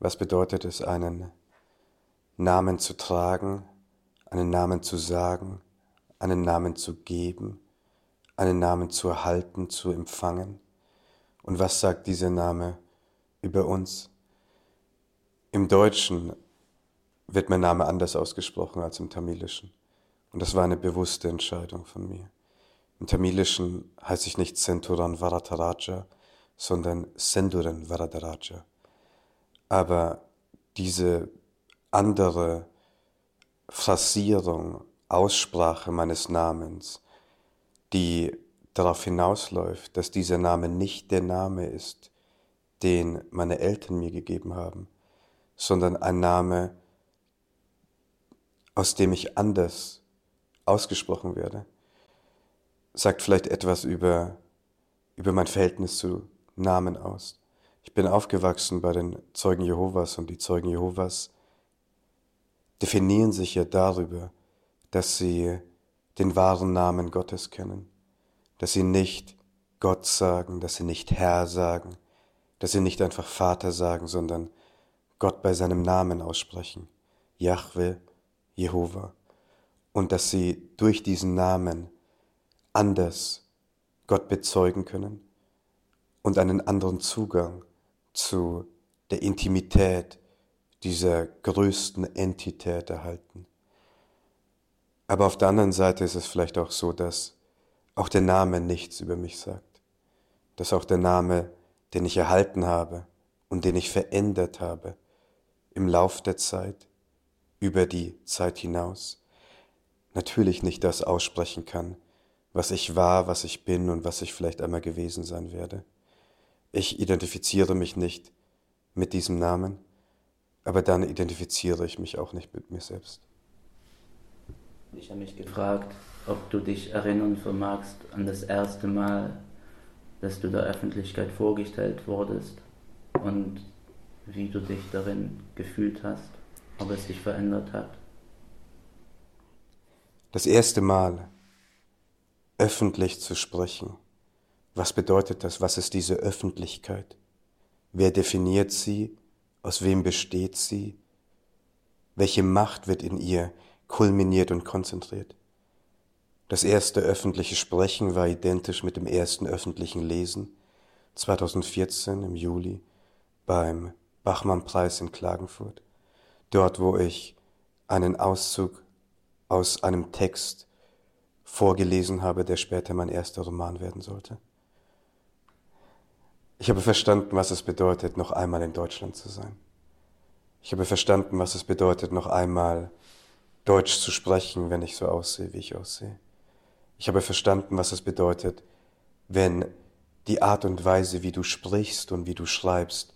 Was bedeutet es, einen Namen zu tragen, einen Namen zu sagen, einen Namen zu geben, einen Namen zu erhalten, zu empfangen? Und was sagt dieser Name über uns? Im Deutschen wird mein Name anders ausgesprochen als im Tamilischen. Und das war eine bewusste Entscheidung von mir. Im Tamilischen heiße ich nicht Centuran Varataraja, sondern Senduran Varadaraja. Aber diese andere Phrasierung, Aussprache meines Namens, die darauf hinausläuft, dass dieser Name nicht der Name ist, den meine Eltern mir gegeben haben, sondern ein Name, aus dem ich anders ausgesprochen werde, sagt vielleicht etwas über, über mein Verhältnis zu Namen aus. Ich bin aufgewachsen bei den Zeugen Jehovas und die Zeugen Jehovas definieren sich ja darüber, dass sie den wahren Namen Gottes kennen, dass sie nicht Gott sagen, dass sie nicht Herr sagen, dass sie nicht einfach Vater sagen, sondern Gott bei seinem Namen aussprechen, Yahweh, Jehova, und dass sie durch diesen Namen anders Gott bezeugen können und einen anderen Zugang zu der Intimität dieser größten Entität erhalten. Aber auf der anderen Seite ist es vielleicht auch so, dass auch der Name nichts über mich sagt, dass auch der Name, den ich erhalten habe und den ich verändert habe im Lauf der Zeit, über die Zeit hinaus, natürlich nicht das aussprechen kann, was ich war, was ich bin und was ich vielleicht einmal gewesen sein werde. Ich identifiziere mich nicht mit diesem Namen, aber dann identifiziere ich mich auch nicht mit mir selbst. Ich habe mich gefragt, ob du dich erinnern vermagst an das erste Mal, dass du der Öffentlichkeit vorgestellt wurdest und wie du dich darin gefühlt hast, ob es dich verändert hat. Das erste Mal öffentlich zu sprechen was bedeutet das? Was ist diese Öffentlichkeit? Wer definiert sie? Aus wem besteht sie? Welche Macht wird in ihr kulminiert und konzentriert? Das erste öffentliche Sprechen war identisch mit dem ersten öffentlichen Lesen 2014 im Juli beim Bachmann-Preis in Klagenfurt. Dort, wo ich einen Auszug aus einem Text vorgelesen habe, der später mein erster Roman werden sollte. Ich habe verstanden, was es bedeutet, noch einmal in Deutschland zu sein. Ich habe verstanden, was es bedeutet, noch einmal Deutsch zu sprechen, wenn ich so aussehe, wie ich aussehe. Ich habe verstanden, was es bedeutet, wenn die Art und Weise, wie du sprichst und wie du schreibst,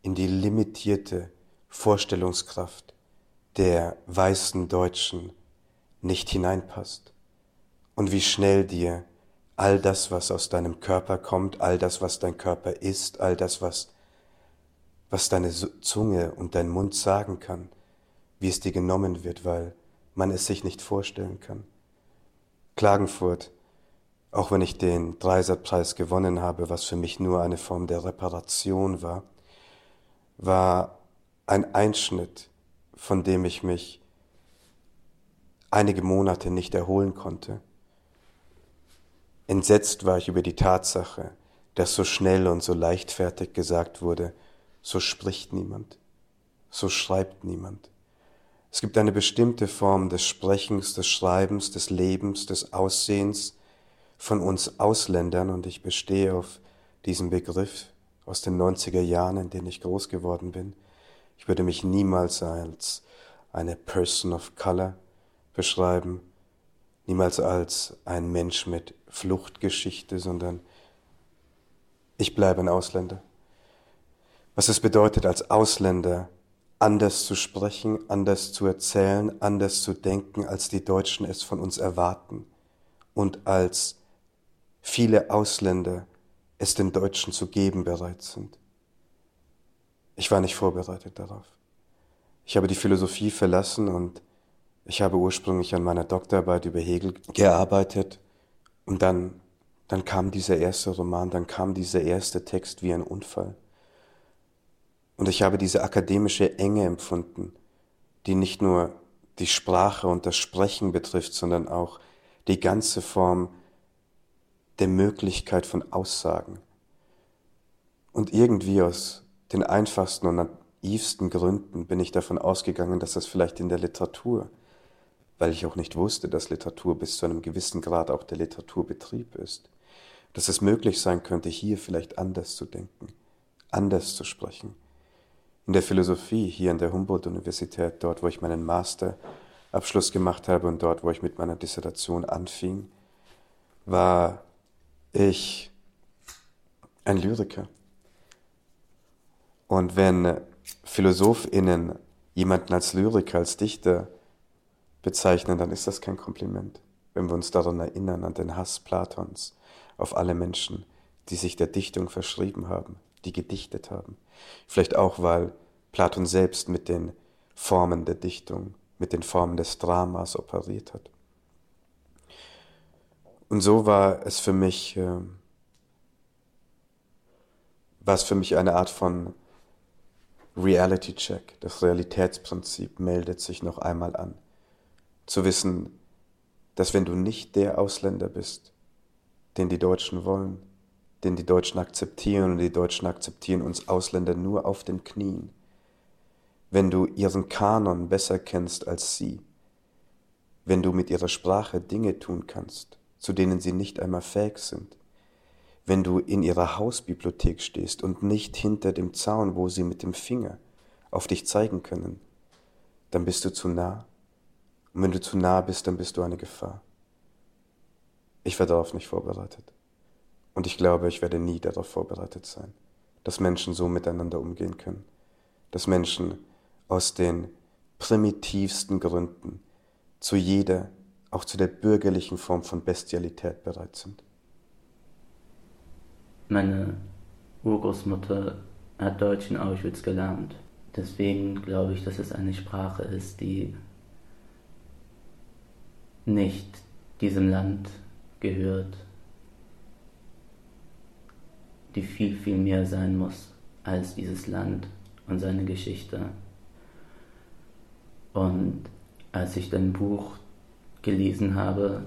in die limitierte Vorstellungskraft der weißen Deutschen nicht hineinpasst und wie schnell dir all das, was aus deinem Körper kommt, all das, was dein Körper ist, all das, was, was deine Zunge und dein Mund sagen kann, wie es dir genommen wird, weil man es sich nicht vorstellen kann. Klagenfurt, auch wenn ich den Dreiserpreis gewonnen habe, was für mich nur eine Form der Reparation war, war ein Einschnitt, von dem ich mich einige Monate nicht erholen konnte Entsetzt war ich über die Tatsache, dass so schnell und so leichtfertig gesagt wurde, so spricht niemand, so schreibt niemand. Es gibt eine bestimmte Form des Sprechens, des Schreibens, des Lebens, des Aussehens von uns Ausländern und ich bestehe auf diesem Begriff aus den 90er Jahren, in denen ich groß geworden bin. Ich würde mich niemals als eine Person of Color beschreiben, niemals als ein Mensch mit Fluchtgeschichte, sondern ich bleibe ein Ausländer. Was es bedeutet, als Ausländer anders zu sprechen, anders zu erzählen, anders zu denken, als die Deutschen es von uns erwarten und als viele Ausländer es den Deutschen zu geben bereit sind. Ich war nicht vorbereitet darauf. Ich habe die Philosophie verlassen und ich habe ursprünglich an meiner Doktorarbeit über Hegel gearbeitet und dann, dann kam dieser erste Roman, dann kam dieser erste Text wie ein Unfall. Und ich habe diese akademische Enge empfunden, die nicht nur die Sprache und das Sprechen betrifft, sondern auch die ganze Form der Möglichkeit von Aussagen. Und irgendwie aus den einfachsten und naivsten Gründen bin ich davon ausgegangen, dass das vielleicht in der Literatur, weil ich auch nicht wusste, dass Literatur bis zu einem gewissen Grad auch der Literaturbetrieb ist, dass es möglich sein könnte, hier vielleicht anders zu denken, anders zu sprechen. In der Philosophie hier an der Humboldt-Universität, dort wo ich meinen Masterabschluss gemacht habe und dort wo ich mit meiner Dissertation anfing, war ich ein Lyriker. Und wenn PhilosophInnen jemanden als Lyriker, als Dichter bezeichnen, dann ist das kein Kompliment. Wenn wir uns daran erinnern, an den Hass Platons auf alle Menschen, die sich der Dichtung verschrieben haben, die gedichtet haben. Vielleicht auch, weil Platon selbst mit den Formen der Dichtung, mit den Formen des Dramas operiert hat. Und so war es für mich, äh, war es für mich eine Art von Reality Check. Das Realitätsprinzip meldet sich noch einmal an. Zu wissen, dass wenn du nicht der Ausländer bist, den die Deutschen wollen, den die Deutschen akzeptieren und die Deutschen akzeptieren uns Ausländer nur auf den Knien, wenn du ihren Kanon besser kennst als sie, wenn du mit ihrer Sprache Dinge tun kannst, zu denen sie nicht einmal fähig sind, wenn du in ihrer Hausbibliothek stehst und nicht hinter dem Zaun, wo sie mit dem Finger auf dich zeigen können, dann bist du zu nah. Und wenn du zu nah bist, dann bist du eine Gefahr. Ich war darauf nicht vorbereitet. Und ich glaube, ich werde nie darauf vorbereitet sein, dass Menschen so miteinander umgehen können. Dass Menschen aus den primitivsten Gründen zu jeder, auch zu der bürgerlichen Form von Bestialität bereit sind. Meine Urgroßmutter hat Deutsch in Auschwitz gelernt. Deswegen glaube ich, dass es eine Sprache ist, die nicht diesem Land gehört, die viel, viel mehr sein muss als dieses Land und seine Geschichte. Und als ich dein Buch gelesen habe,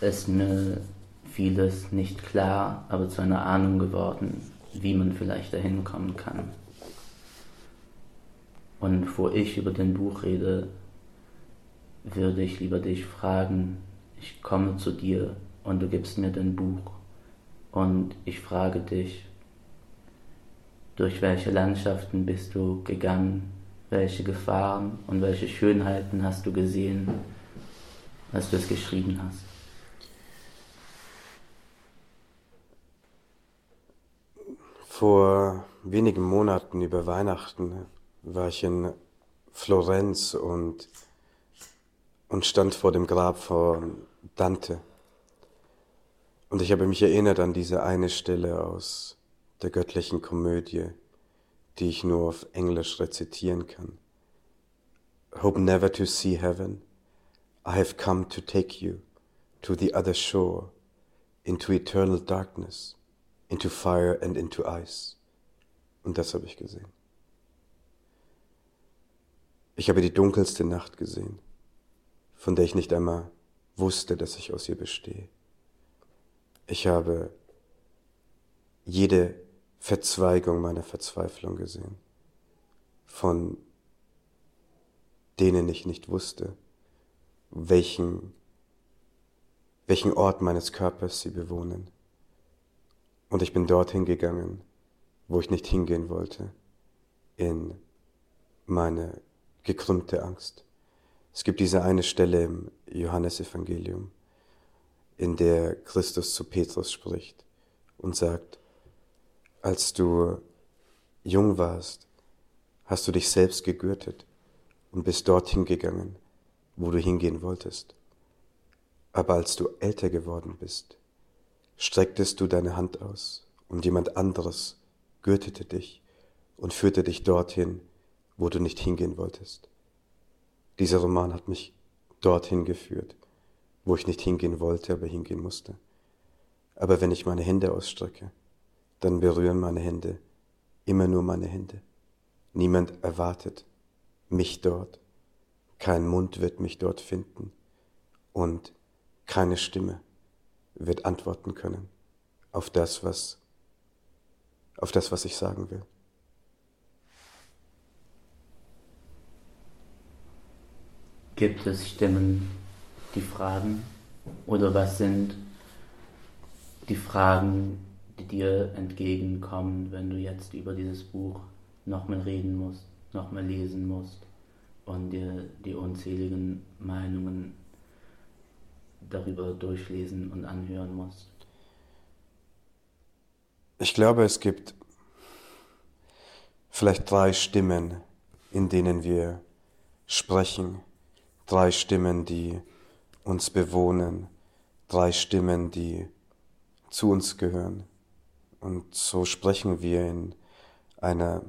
ist mir vieles nicht klar, aber zu einer Ahnung geworden, wie man vielleicht dahin kommen kann. Und bevor ich über dein Buch rede, würde ich lieber dich fragen, ich komme zu dir und du gibst mir dein Buch und ich frage dich, durch welche Landschaften bist du gegangen, welche Gefahren und welche Schönheiten hast du gesehen, als du es geschrieben hast. Vor wenigen Monaten über Weihnachten war ich in Florenz und, und stand vor dem Grab von Dante. Und ich habe mich erinnert an diese eine Stelle aus der göttlichen Komödie, die ich nur auf Englisch rezitieren kann. Hope never to see heaven. I have come to take you to the other shore, into eternal darkness into fire and into ice. Und das habe ich gesehen. Ich habe die dunkelste Nacht gesehen, von der ich nicht einmal wusste, dass ich aus ihr bestehe. Ich habe jede Verzweigung meiner Verzweiflung gesehen, von denen ich nicht wusste, welchen, welchen Ort meines Körpers sie bewohnen. Und ich bin dorthin gegangen, wo ich nicht hingehen wollte, in meine gekrümmte Angst. Es gibt diese eine Stelle im Johannesevangelium, in der Christus zu Petrus spricht und sagt, als du jung warst, hast du dich selbst gegürtet und bist dorthin gegangen, wo du hingehen wolltest. Aber als du älter geworden bist, strecktest du deine Hand aus und jemand anderes gürtete dich und führte dich dorthin, wo du nicht hingehen wolltest. Dieser Roman hat mich dorthin geführt, wo ich nicht hingehen wollte, aber hingehen musste. Aber wenn ich meine Hände ausstrecke dann berühren meine Hände immer nur meine Hände. Niemand erwartet mich dort. Kein Mund wird mich dort finden und keine Stimme wird antworten können auf das, was, auf das, was ich sagen will. Gibt es Stimmen, die fragen? Oder was sind die Fragen, die dir entgegenkommen, wenn du jetzt über dieses Buch nochmal reden musst, nochmal lesen musst und dir die unzähligen Meinungen darüber durchlesen und anhören musst? Ich glaube, es gibt vielleicht drei Stimmen, in denen wir sprechen, drei Stimmen, die uns bewohnen, drei Stimmen, die zu uns gehören. Und so sprechen wir in einer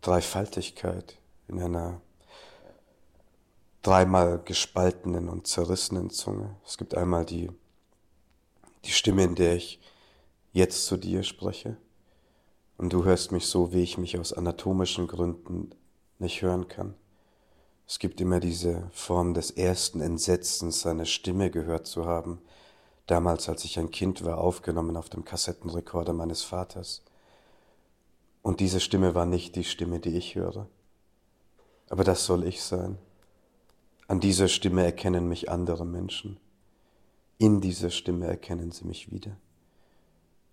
Dreifaltigkeit, in einer dreimal gespaltenen und zerrissenen Zunge. Es gibt einmal die, die Stimme, in der ich jetzt zu dir spreche, und du hörst mich so, wie ich mich aus anatomischen Gründen nicht hören kann. Es gibt immer diese Form des ersten Entsetzens, seine Stimme gehört zu haben, damals als ich ein Kind war, aufgenommen auf dem Kassettenrekorder meines Vaters. Und diese Stimme war nicht die Stimme, die ich höre. Aber das soll ich sein. An dieser Stimme erkennen mich andere Menschen. In dieser Stimme erkennen sie mich wieder.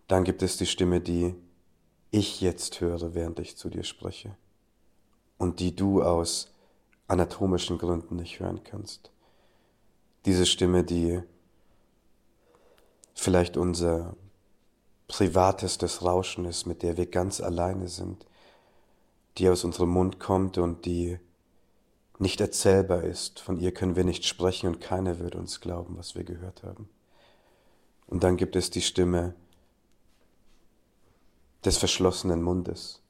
Dann gibt es die Stimme, die ich jetzt höre, während ich zu dir spreche und die du aus anatomischen Gründen nicht hören kannst. Diese Stimme, die vielleicht unser privatestes Rauschen ist, mit der wir ganz alleine sind, die aus unserem Mund kommt und die nicht erzählbar ist. Von ihr können wir nicht sprechen und keiner würde uns glauben, was wir gehört haben. Und dann gibt es die Stimme des verschlossenen Mundes,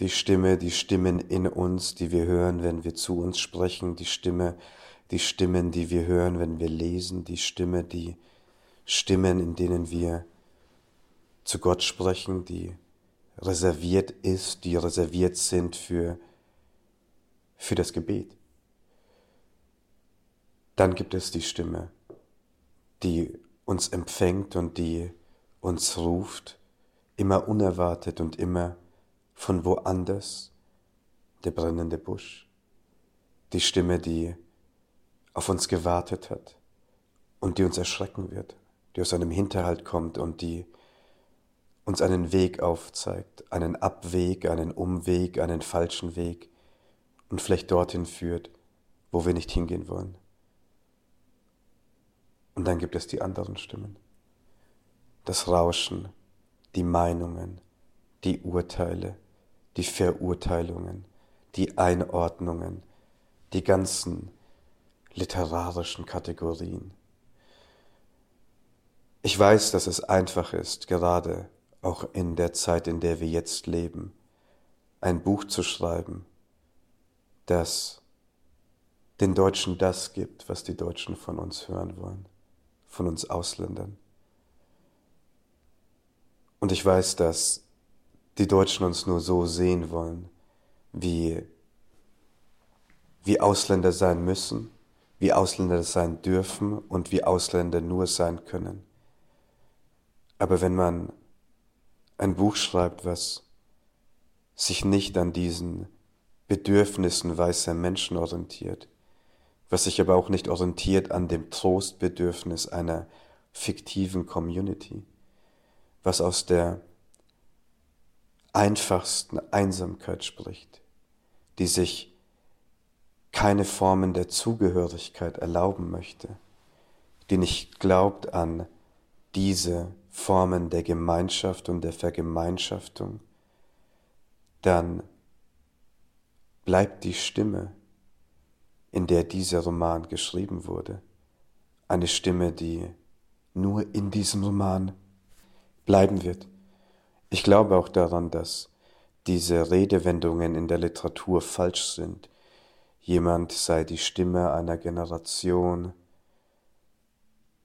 die Stimme, die Stimmen in uns, die wir hören, wenn wir zu uns sprechen, die Stimme, die Stimmen, die wir hören, wenn wir lesen, die Stimme, die Stimmen, in denen wir zu Gott sprechen, die reserviert ist, die reserviert sind für, für das Gebet. Dann gibt es die Stimme, die uns empfängt und die uns ruft, immer unerwartet und immer von woanders, der brennende Busch, die Stimme, die auf uns gewartet hat und die uns erschrecken wird die aus einem Hinterhalt kommt und die uns einen Weg aufzeigt, einen Abweg, einen Umweg, einen falschen Weg und vielleicht dorthin führt, wo wir nicht hingehen wollen. Und dann gibt es die anderen Stimmen. Das Rauschen, die Meinungen, die Urteile, die Verurteilungen, die Einordnungen, die ganzen literarischen Kategorien ich weiß, dass es einfach ist, gerade auch in der Zeit, in der wir jetzt leben, ein Buch zu schreiben, das den Deutschen das gibt, was die Deutschen von uns hören wollen, von uns Ausländern. Und ich weiß, dass die Deutschen uns nur so sehen wollen, wie, wie Ausländer sein müssen, wie Ausländer sein dürfen und wie Ausländer nur sein können. Aber wenn man ein Buch schreibt, was sich nicht an diesen Bedürfnissen weißer Menschen orientiert, was sich aber auch nicht orientiert an dem Trostbedürfnis einer fiktiven Community, was aus der einfachsten Einsamkeit spricht, die sich keine Formen der Zugehörigkeit erlauben möchte, die nicht glaubt an diese Formen der Gemeinschaft und der Vergemeinschaftung, dann bleibt die Stimme, in der dieser Roman geschrieben wurde, eine Stimme, die nur in diesem Roman bleiben wird. Ich glaube auch daran, dass diese Redewendungen in der Literatur falsch sind. Jemand sei die Stimme einer Generation,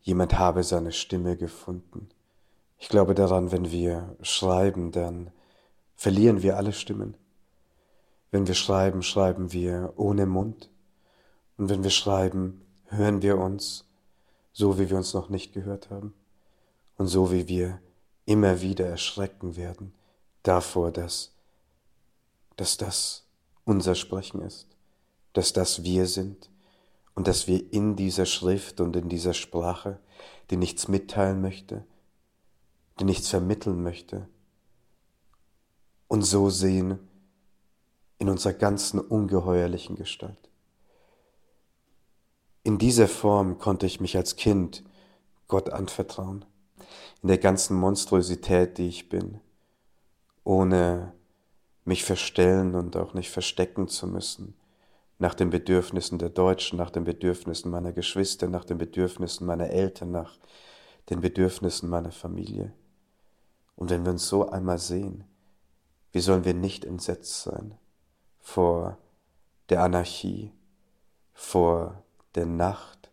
jemand habe seine Stimme gefunden. Ich glaube daran, wenn wir schreiben, dann verlieren wir alle Stimmen. Wenn wir schreiben, schreiben wir ohne Mund. Und wenn wir schreiben, hören wir uns so, wie wir uns noch nicht gehört haben. Und so, wie wir immer wieder erschrecken werden davor, dass, dass das unser Sprechen ist, dass das wir sind und dass wir in dieser Schrift und in dieser Sprache, die nichts mitteilen möchte, die nichts vermitteln möchte, und so sehen in unserer ganzen ungeheuerlichen Gestalt. In dieser Form konnte ich mich als Kind Gott anvertrauen, in der ganzen Monstrosität, die ich bin, ohne mich verstellen und auch nicht verstecken zu müssen, nach den Bedürfnissen der Deutschen, nach den Bedürfnissen meiner Geschwister, nach den Bedürfnissen meiner Eltern, nach den Bedürfnissen meiner Familie. Und wenn wir uns so einmal sehen, wie sollen wir nicht entsetzt sein vor der Anarchie, vor der Nacht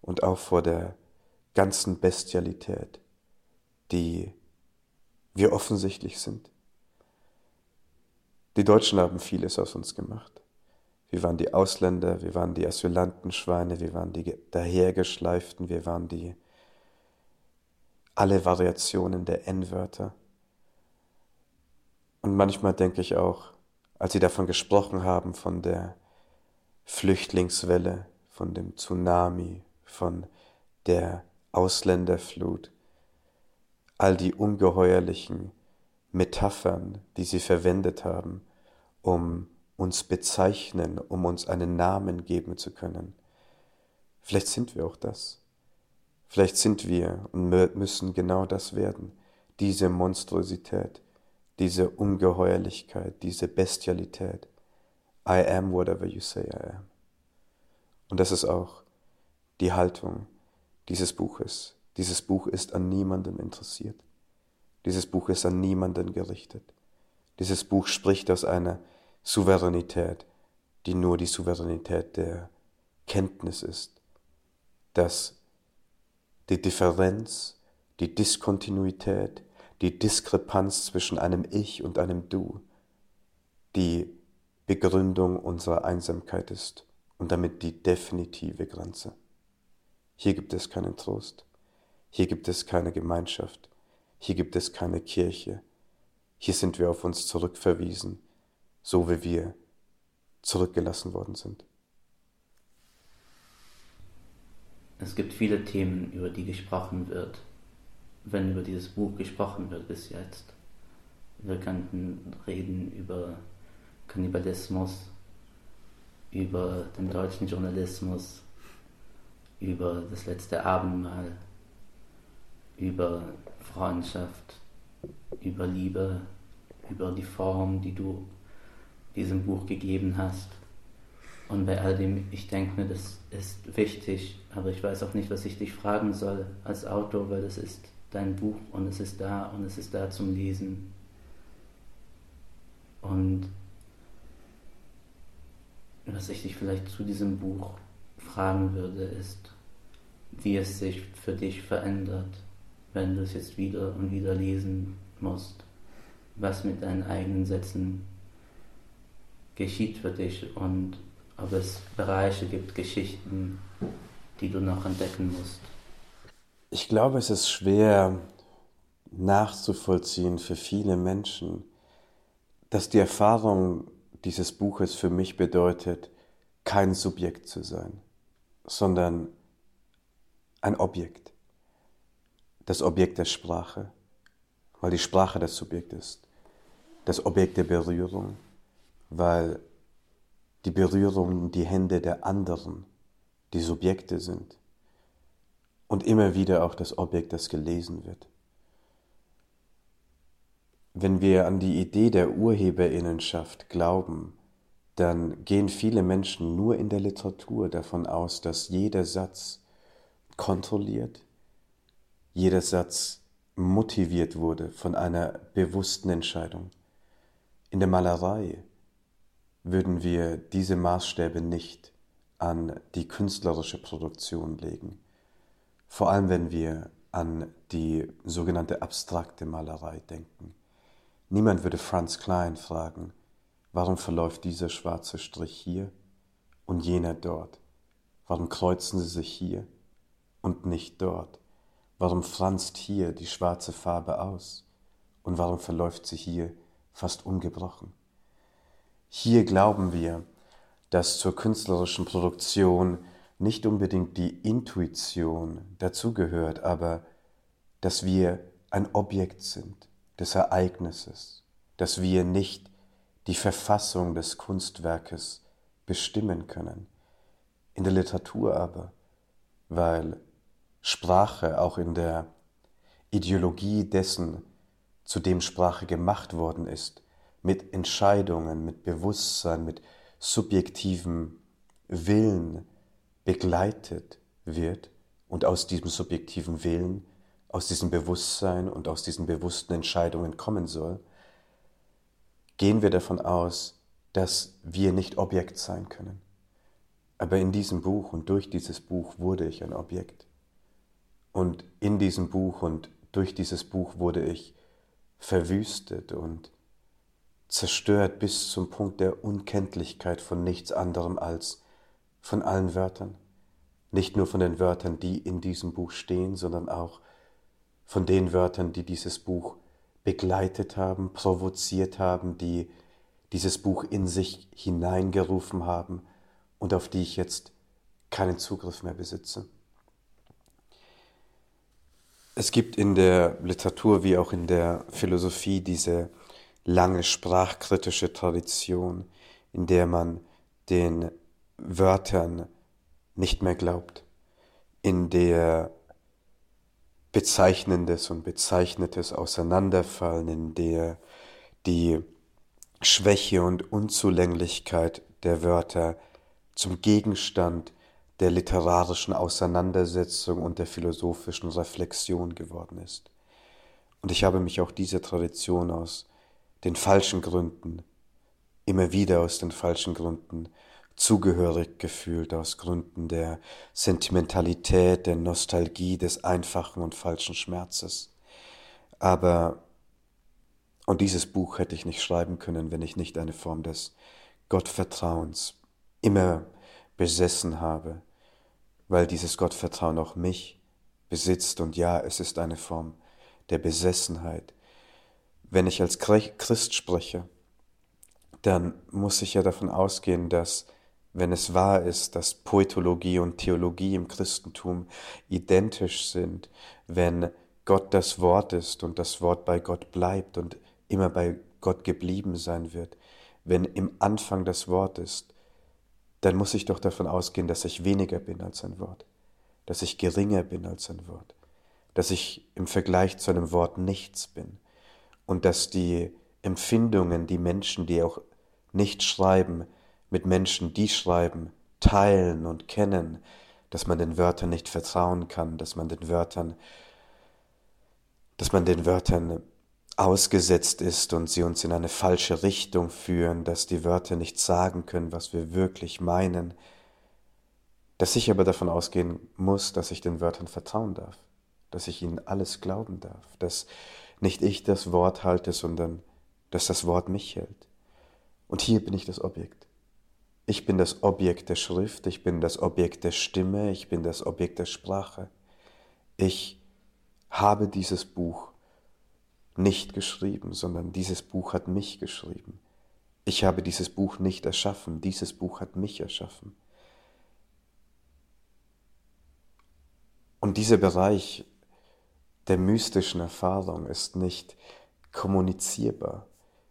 und auch vor der ganzen Bestialität, die wir offensichtlich sind. Die Deutschen haben vieles aus uns gemacht. Wir waren die Ausländer, wir waren die Asylantenschweine, wir waren die dahergeschleiften, wir waren die alle Variationen der N-Wörter. Und manchmal denke ich auch, als sie davon gesprochen haben, von der Flüchtlingswelle, von dem Tsunami, von der Ausländerflut, all die ungeheuerlichen Metaphern, die sie verwendet haben, um uns bezeichnen, um uns einen Namen geben zu können. Vielleicht sind wir auch das. Vielleicht sind wir und müssen genau das werden, diese Monstrosität, diese Ungeheuerlichkeit, diese Bestialität. I am whatever you say I am. Und das ist auch die Haltung dieses Buches. Dieses Buch ist an niemandem interessiert. Dieses Buch ist an niemanden gerichtet. Dieses Buch spricht aus einer Souveränität, die nur die Souveränität der Kenntnis ist, dass die Differenz, die Diskontinuität, die Diskrepanz zwischen einem Ich und einem Du die Begründung unserer Einsamkeit ist und damit die definitive Grenze. Hier gibt es keinen Trost, hier gibt es keine Gemeinschaft, hier gibt es keine Kirche. Hier sind wir auf uns zurückverwiesen, so wie wir zurückgelassen worden sind. Es gibt viele Themen, über die gesprochen wird, wenn über dieses Buch gesprochen wird bis jetzt. Wir könnten reden über Kannibalismus, über den deutschen Journalismus, über das letzte Abendmahl, über Freundschaft, über Liebe, über die Form, die du diesem Buch gegeben hast. Und bei all dem, ich denke mir, das ist wichtig, aber ich weiß auch nicht, was ich dich fragen soll als Autor, weil es ist dein Buch und es ist da und es ist da zum Lesen. Und was ich dich vielleicht zu diesem Buch fragen würde, ist, wie es sich für dich verändert wenn du es jetzt wieder und wieder lesen musst, was mit deinen eigenen Sätzen geschieht für dich und ob es Bereiche gibt, Geschichten, die du noch entdecken musst. Ich glaube, es ist schwer nachzuvollziehen für viele Menschen, dass die Erfahrung dieses Buches für mich bedeutet, kein Subjekt zu sein, sondern ein Objekt. Das Objekt der Sprache, weil die Sprache das Subjekt ist, das Objekt der Berührung, weil die Berührung die Hände der anderen die Subjekte sind. Und immer wieder auch das Objekt, das gelesen wird. Wenn wir an die Idee der Urheberinnenschaft glauben, dann gehen viele Menschen nur in der Literatur davon aus, dass jeder Satz kontrolliert, jeder Satz motiviert wurde von einer bewussten Entscheidung. In der Malerei würden wir diese Maßstäbe nicht an die künstlerische Produktion legen. Vor allem wenn wir an die sogenannte abstrakte Malerei denken. Niemand würde Franz Klein fragen, warum verläuft dieser schwarze Strich hier und jener dort? Warum kreuzen sie sich hier und nicht dort? Warum franzt hier die schwarze Farbe aus und warum verläuft sie hier fast ungebrochen? Hier glauben wir, dass zur künstlerischen Produktion nicht unbedingt die Intuition dazugehört, aber dass wir ein Objekt sind des Ereignisses, dass wir nicht die Verfassung des Kunstwerkes bestimmen können. In der Literatur aber, weil Sprache auch in der Ideologie dessen, zu dem Sprache gemacht worden ist, mit Entscheidungen, mit Bewusstsein, mit subjektivem Willen begleitet wird und aus diesem subjektiven Willen, aus diesem Bewusstsein und aus diesen bewussten Entscheidungen kommen soll, gehen wir davon aus, dass wir nicht Objekt sein können. Aber in diesem Buch und durch dieses Buch wurde ich ein Objekt. Und in diesem Buch und durch dieses Buch wurde ich verwüstet und zerstört bis zum Punkt der Unkenntlichkeit von nichts anderem als von allen Wörtern. Nicht nur von den Wörtern, die in diesem Buch stehen, sondern auch von den Wörtern, die dieses Buch begleitet haben, provoziert haben, die dieses Buch in sich hineingerufen haben und auf die ich jetzt keinen Zugriff mehr besitze. Es gibt in der Literatur wie auch in der Philosophie diese lange sprachkritische Tradition, in der man den Wörtern nicht mehr glaubt, in der Bezeichnendes und Bezeichnetes auseinanderfallen, in der die Schwäche und Unzulänglichkeit der Wörter zum Gegenstand der literarischen Auseinandersetzung und der philosophischen Reflexion geworden ist. Und ich habe mich auch dieser Tradition aus den falschen Gründen, immer wieder aus den falschen Gründen zugehörig gefühlt, aus Gründen der Sentimentalität, der Nostalgie, des einfachen und falschen Schmerzes. Aber, und dieses Buch hätte ich nicht schreiben können, wenn ich nicht eine Form des Gottvertrauens immer besessen habe, weil dieses Gottvertrauen auch mich besitzt und ja, es ist eine Form der Besessenheit, wenn ich als Christ spreche, dann muss ich ja davon ausgehen, dass, wenn es wahr ist, dass Poetologie und Theologie im Christentum identisch sind, wenn Gott das Wort ist und das Wort bei Gott bleibt und immer bei Gott geblieben sein wird, wenn im Anfang das Wort ist, dann muss ich doch davon ausgehen, dass ich weniger bin als ein Wort, dass ich geringer bin als ein Wort, dass ich im Vergleich zu einem Wort nichts bin und dass die Empfindungen, die Menschen, die auch nicht schreiben, mit Menschen, die schreiben, teilen und kennen, dass man den Wörtern nicht vertrauen kann, dass man den Wörtern, dass man den Wörtern ausgesetzt ist und sie uns in eine falsche Richtung führen, dass die Wörter nicht sagen können, was wir wirklich meinen, dass ich aber davon ausgehen muss, dass ich den Wörtern vertrauen darf, dass ich ihnen alles glauben darf, dass nicht ich das Wort halte, sondern dass das Wort mich hält. Und hier bin ich das Objekt. Ich bin das Objekt der Schrift, ich bin das Objekt der Stimme, ich bin das Objekt der Sprache. Ich habe dieses Buch nicht geschrieben, sondern dieses Buch hat mich geschrieben. Ich habe dieses Buch nicht erschaffen, dieses Buch hat mich erschaffen. Und dieser Bereich der mystischen Erfahrung ist nicht kommunizierbar.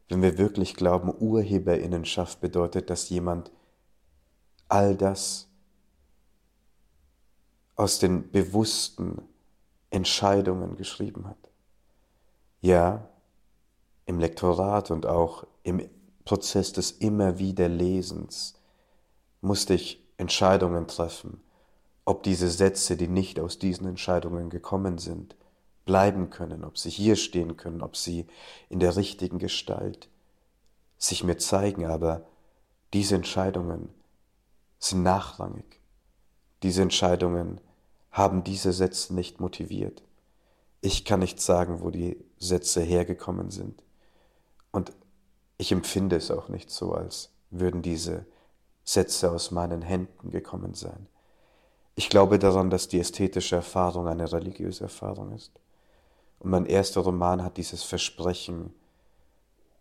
Wenn wir wirklich glauben, Urheberinnenschaft bedeutet, dass jemand all das aus den bewussten Entscheidungen geschrieben hat. Ja, im Lektorat und auch im Prozess des immer wieder Lesens musste ich Entscheidungen treffen, ob diese Sätze, die nicht aus diesen Entscheidungen gekommen sind, bleiben können, ob sie hier stehen können, ob sie in der richtigen Gestalt sich mir zeigen, aber diese Entscheidungen sind nachrangig. Diese Entscheidungen haben diese Sätze nicht motiviert. Ich kann nicht sagen, wo die Sätze hergekommen sind. Und ich empfinde es auch nicht so, als würden diese Sätze aus meinen Händen gekommen sein. Ich glaube daran, dass die ästhetische Erfahrung eine religiöse Erfahrung ist. Und mein erster Roman hat dieses Versprechen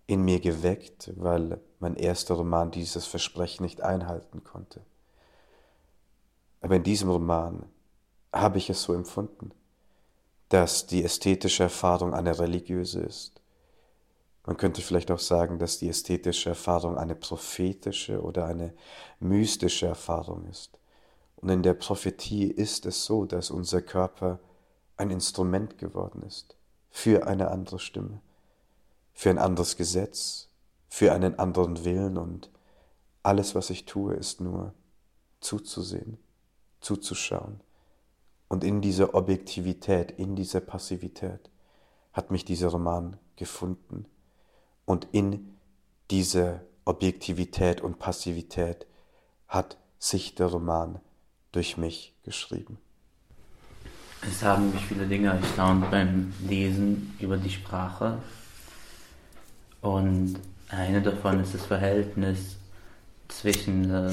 in mir geweckt, weil mein erster Roman dieses Versprechen nicht einhalten konnte. Aber in diesem Roman habe ich es so empfunden, dass die ästhetische Erfahrung eine religiöse ist. Man könnte vielleicht auch sagen, dass die ästhetische Erfahrung eine prophetische oder eine mystische Erfahrung ist. Und in der Prophetie ist es so, dass unser Körper ein Instrument geworden ist für eine andere Stimme, für ein anderes Gesetz, für einen anderen Willen und alles, was ich tue, ist nur zuzusehen, zuzuschauen. Und in dieser Objektivität, in dieser Passivität hat mich dieser Roman gefunden. Und in dieser Objektivität und Passivität hat sich der Roman durch mich geschrieben. Es haben mich viele Dinge erstaunt beim Lesen über die Sprache. Und eine davon ist das Verhältnis zwischen der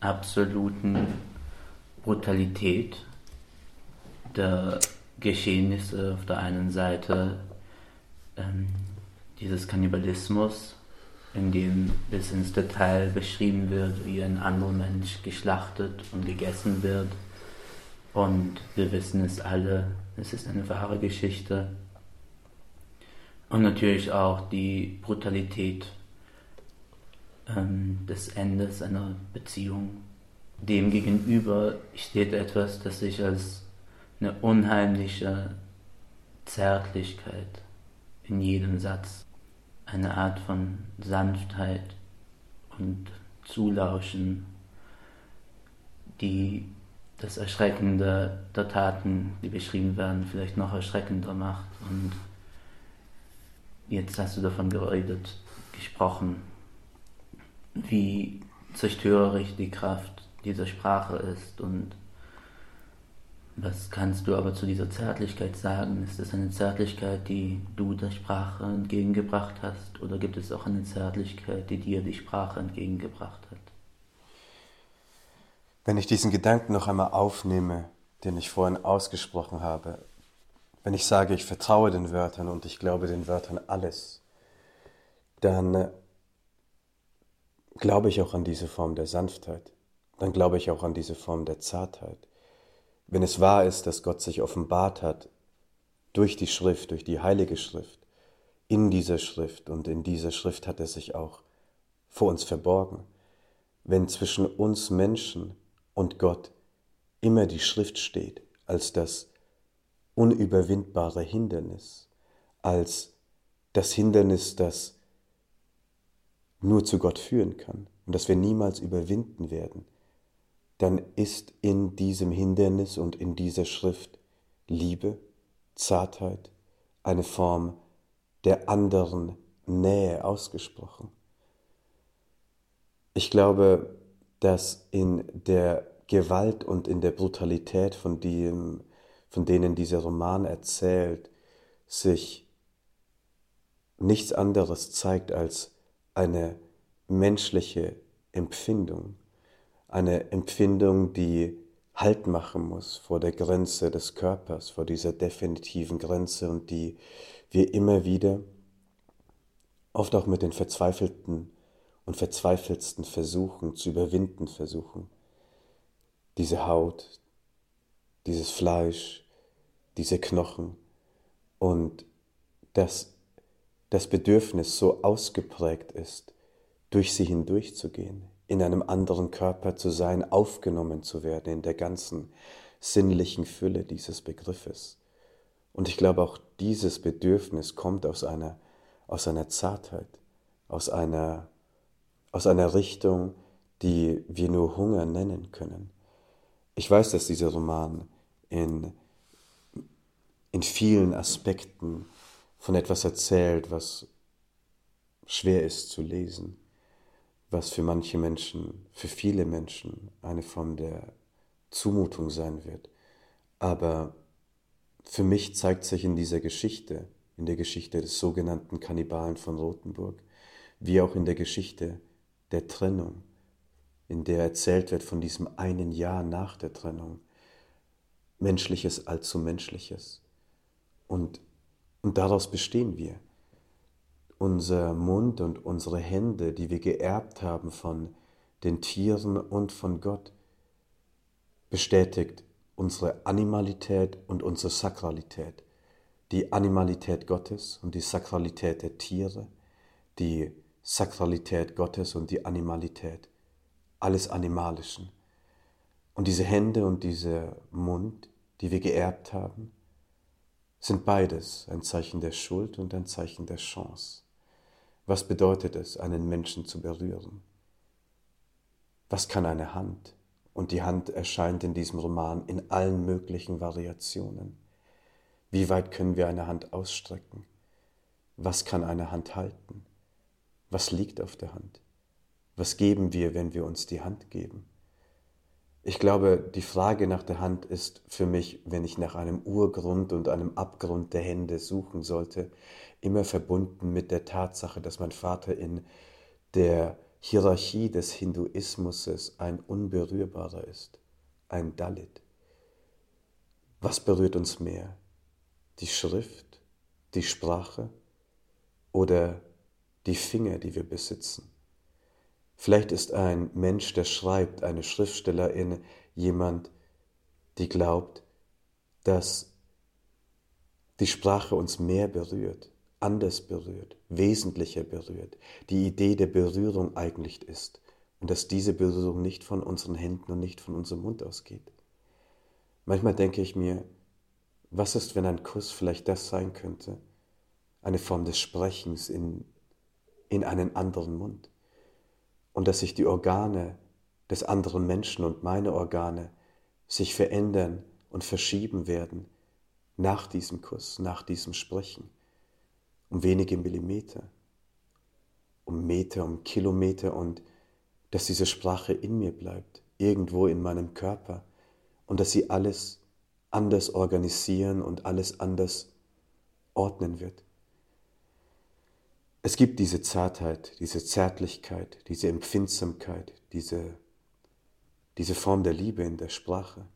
absoluten Brutalität der Geschehnisse auf der einen Seite, ähm, dieses Kannibalismus in dem bis ins Detail beschrieben wird, wie ein anderer Mensch geschlachtet und gegessen wird. Und wir wissen es alle, es ist eine wahre Geschichte. Und natürlich auch die Brutalität ähm, des Endes einer Beziehung. Demgegenüber steht etwas, das sich als eine unheimliche Zärtlichkeit in jedem Satz eine Art von Sanftheit und Zulauschen, die das Erschreckende der Taten, die beschrieben werden, vielleicht noch erschreckender macht. Und jetzt hast du davon geredet, gesprochen, wie zerstörerisch die Kraft dieser Sprache ist und was kannst du aber zu dieser Zärtlichkeit sagen? Ist es eine Zärtlichkeit, die du der Sprache entgegengebracht hast, oder gibt es auch eine Zärtlichkeit, die dir die Sprache entgegengebracht hat? Wenn ich diesen Gedanken noch einmal aufnehme, den ich vorhin ausgesprochen habe, wenn ich sage, ich vertraue den Wörtern und ich glaube den Wörtern alles, dann äh, glaube ich auch an diese Form der Sanftheit, dann glaube ich auch an diese Form der Zartheit. Wenn es wahr ist, dass Gott sich offenbart hat durch die Schrift, durch die heilige Schrift, in dieser Schrift und in dieser Schrift hat er sich auch vor uns verborgen, wenn zwischen uns Menschen und Gott immer die Schrift steht als das unüberwindbare Hindernis, als das Hindernis, das nur zu Gott führen kann und das wir niemals überwinden werden, dann ist in diesem Hindernis und in dieser Schrift Liebe, Zartheit, eine Form der anderen Nähe ausgesprochen. Ich glaube, dass in der Gewalt und in der Brutalität, von, dem, von denen dieser Roman erzählt, sich nichts anderes zeigt als eine menschliche Empfindung, eine Empfindung, die Halt machen muss vor der Grenze des Körpers, vor dieser definitiven Grenze und die wir immer wieder, oft auch mit den verzweifelten und verzweifeltsten Versuchen zu überwinden versuchen. Diese Haut, dieses Fleisch, diese Knochen und dass das Bedürfnis so ausgeprägt ist, durch sie hindurchzugehen, in einem anderen Körper zu sein, aufgenommen zu werden in der ganzen sinnlichen Fülle dieses Begriffes. Und ich glaube, auch dieses Bedürfnis kommt aus einer, aus einer Zartheit, aus einer, aus einer Richtung, die wir nur Hunger nennen können. Ich weiß, dass dieser Roman in, in vielen Aspekten von etwas erzählt, was schwer ist zu lesen was für manche Menschen, für viele Menschen eine Form der Zumutung sein wird. Aber für mich zeigt sich in dieser Geschichte, in der Geschichte des sogenannten Kannibalen von Rothenburg, wie auch in der Geschichte der Trennung, in der erzählt wird von diesem einen Jahr nach der Trennung, Menschliches allzu Menschliches. Und, und daraus bestehen wir. Unser Mund und unsere Hände, die wir geerbt haben von den Tieren und von Gott, bestätigt unsere Animalität und unsere Sakralität. Die Animalität Gottes und die Sakralität der Tiere, die Sakralität Gottes und die Animalität alles Animalischen. Und diese Hände und dieser Mund, die wir geerbt haben, sind beides ein Zeichen der Schuld und ein Zeichen der Chance. Was bedeutet es, einen Menschen zu berühren? Was kann eine Hand? Und die Hand erscheint in diesem Roman in allen möglichen Variationen. Wie weit können wir eine Hand ausstrecken? Was kann eine Hand halten? Was liegt auf der Hand? Was geben wir, wenn wir uns die Hand geben? Ich glaube, die Frage nach der Hand ist für mich, wenn ich nach einem Urgrund und einem Abgrund der Hände suchen sollte, immer verbunden mit der Tatsache, dass mein Vater in der Hierarchie des Hinduismus ein Unberührbarer ist, ein Dalit. Was berührt uns mehr? Die Schrift, die Sprache oder die Finger, die wir besitzen? Vielleicht ist ein Mensch, der schreibt, eine Schriftstellerin, jemand, die glaubt, dass die Sprache uns mehr berührt anders berührt, wesentlicher berührt, die Idee der Berührung eigentlich ist und dass diese Berührung nicht von unseren Händen und nicht von unserem Mund ausgeht. Manchmal denke ich mir, was ist, wenn ein Kuss vielleicht das sein könnte, eine Form des Sprechens in, in einen anderen Mund. Und dass sich die Organe des anderen Menschen und meine Organe sich verändern und verschieben werden nach diesem Kuss, nach diesem Sprechen um wenige Millimeter, um Meter, um Kilometer und dass diese Sprache in mir bleibt, irgendwo in meinem Körper und dass sie alles anders organisieren und alles anders ordnen wird. Es gibt diese Zartheit, diese Zärtlichkeit, diese Empfindsamkeit, diese, diese Form der Liebe in der Sprache.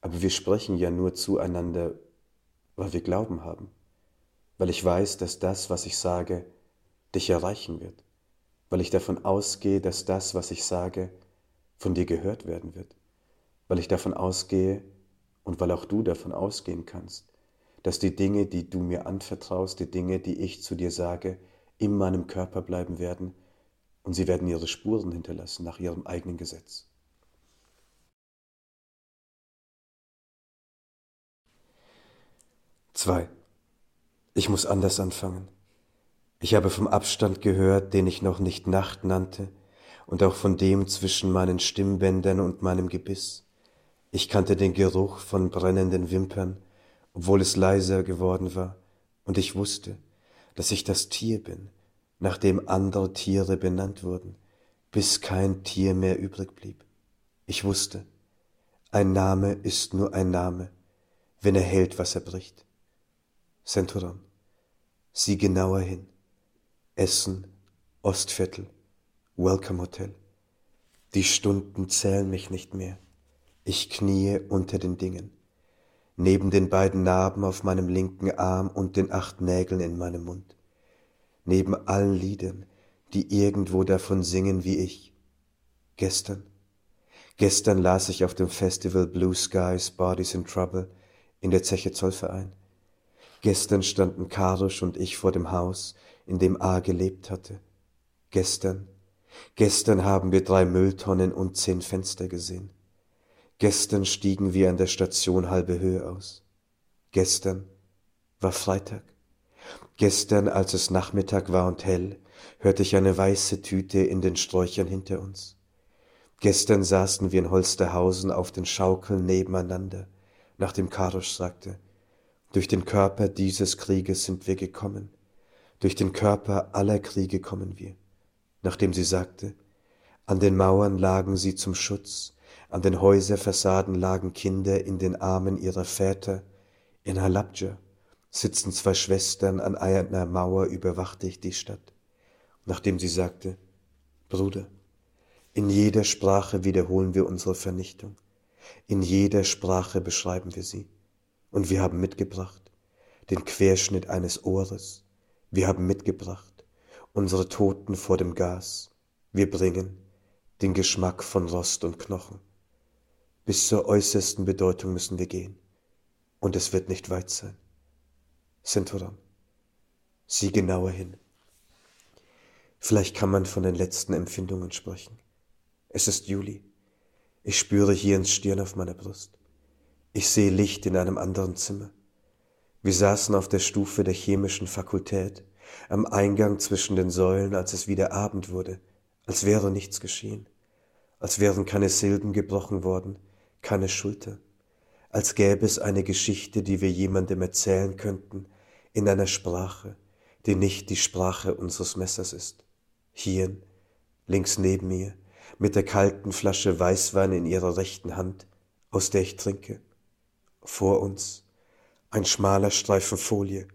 Aber wir sprechen ja nur zueinander, weil wir Glauben haben weil ich weiß, dass das, was ich sage, dich erreichen wird, weil ich davon ausgehe, dass das, was ich sage, von dir gehört werden wird, weil ich davon ausgehe und weil auch du davon ausgehen kannst, dass die Dinge, die du mir anvertraust, die Dinge, die ich zu dir sage, in meinem Körper bleiben werden und sie werden ihre Spuren hinterlassen nach ihrem eigenen Gesetz. Zwei. Ich muss anders anfangen. Ich habe vom Abstand gehört, den ich noch nicht Nacht nannte, und auch von dem zwischen meinen Stimmbändern und meinem Gebiss. Ich kannte den Geruch von brennenden Wimpern, obwohl es leiser geworden war, und ich wusste, dass ich das Tier bin, nach dem andere Tiere benannt wurden, bis kein Tier mehr übrig blieb. Ich wusste, ein Name ist nur ein Name, wenn er hält, was er bricht. Centuran. Sieh genauer hin. Essen, Ostviertel, Welcome Hotel. Die Stunden zählen mich nicht mehr. Ich kniee unter den Dingen. Neben den beiden Narben auf meinem linken Arm und den acht Nägeln in meinem Mund. Neben allen Liedern, die irgendwo davon singen wie ich. Gestern, gestern las ich auf dem Festival Blue Skies Bodies in Trouble in der Zeche Zollverein Gestern standen Karusch und ich vor dem Haus, in dem A gelebt hatte. Gestern, gestern haben wir drei Mülltonnen und zehn Fenster gesehen. Gestern stiegen wir an der Station halbe Höhe aus. Gestern war Freitag. Gestern, als es Nachmittag war und hell, hörte ich eine weiße Tüte in den Sträuchern hinter uns. Gestern saßen wir in Holsterhausen auf den Schaukeln nebeneinander, nachdem Karusch sagte, durch den Körper dieses Krieges sind wir gekommen. Durch den Körper aller Kriege kommen wir. Nachdem sie sagte, an den Mauern lagen sie zum Schutz, an den Häuserfassaden lagen Kinder in den Armen ihrer Väter, In Halabja sitzen zwei Schwestern an einer Mauer, überwachte ich die Stadt. Nachdem sie sagte, Bruder, in jeder Sprache wiederholen wir unsere Vernichtung. In jeder Sprache beschreiben wir sie. Und wir haben mitgebracht den Querschnitt eines Ohres. Wir haben mitgebracht unsere Toten vor dem Gas. Wir bringen den Geschmack von Rost und Knochen. Bis zur äußersten Bedeutung müssen wir gehen. Und es wird nicht weit sein. Centuran, sieh genauer hin. Vielleicht kann man von den letzten Empfindungen sprechen. Es ist Juli. Ich spüre hier ins Stirn auf meiner Brust. Ich sehe Licht in einem anderen Zimmer. Wir saßen auf der Stufe der chemischen Fakultät, am Eingang zwischen den Säulen, als es wieder Abend wurde, als wäre nichts geschehen, als wären keine Silben gebrochen worden, keine Schulter, als gäbe es eine Geschichte, die wir jemandem erzählen könnten, in einer Sprache, die nicht die Sprache unseres Messers ist. Hier, links neben mir, mit der kalten Flasche Weißwein in ihrer rechten Hand, aus der ich trinke. Vor uns ein schmaler Streifen Folie,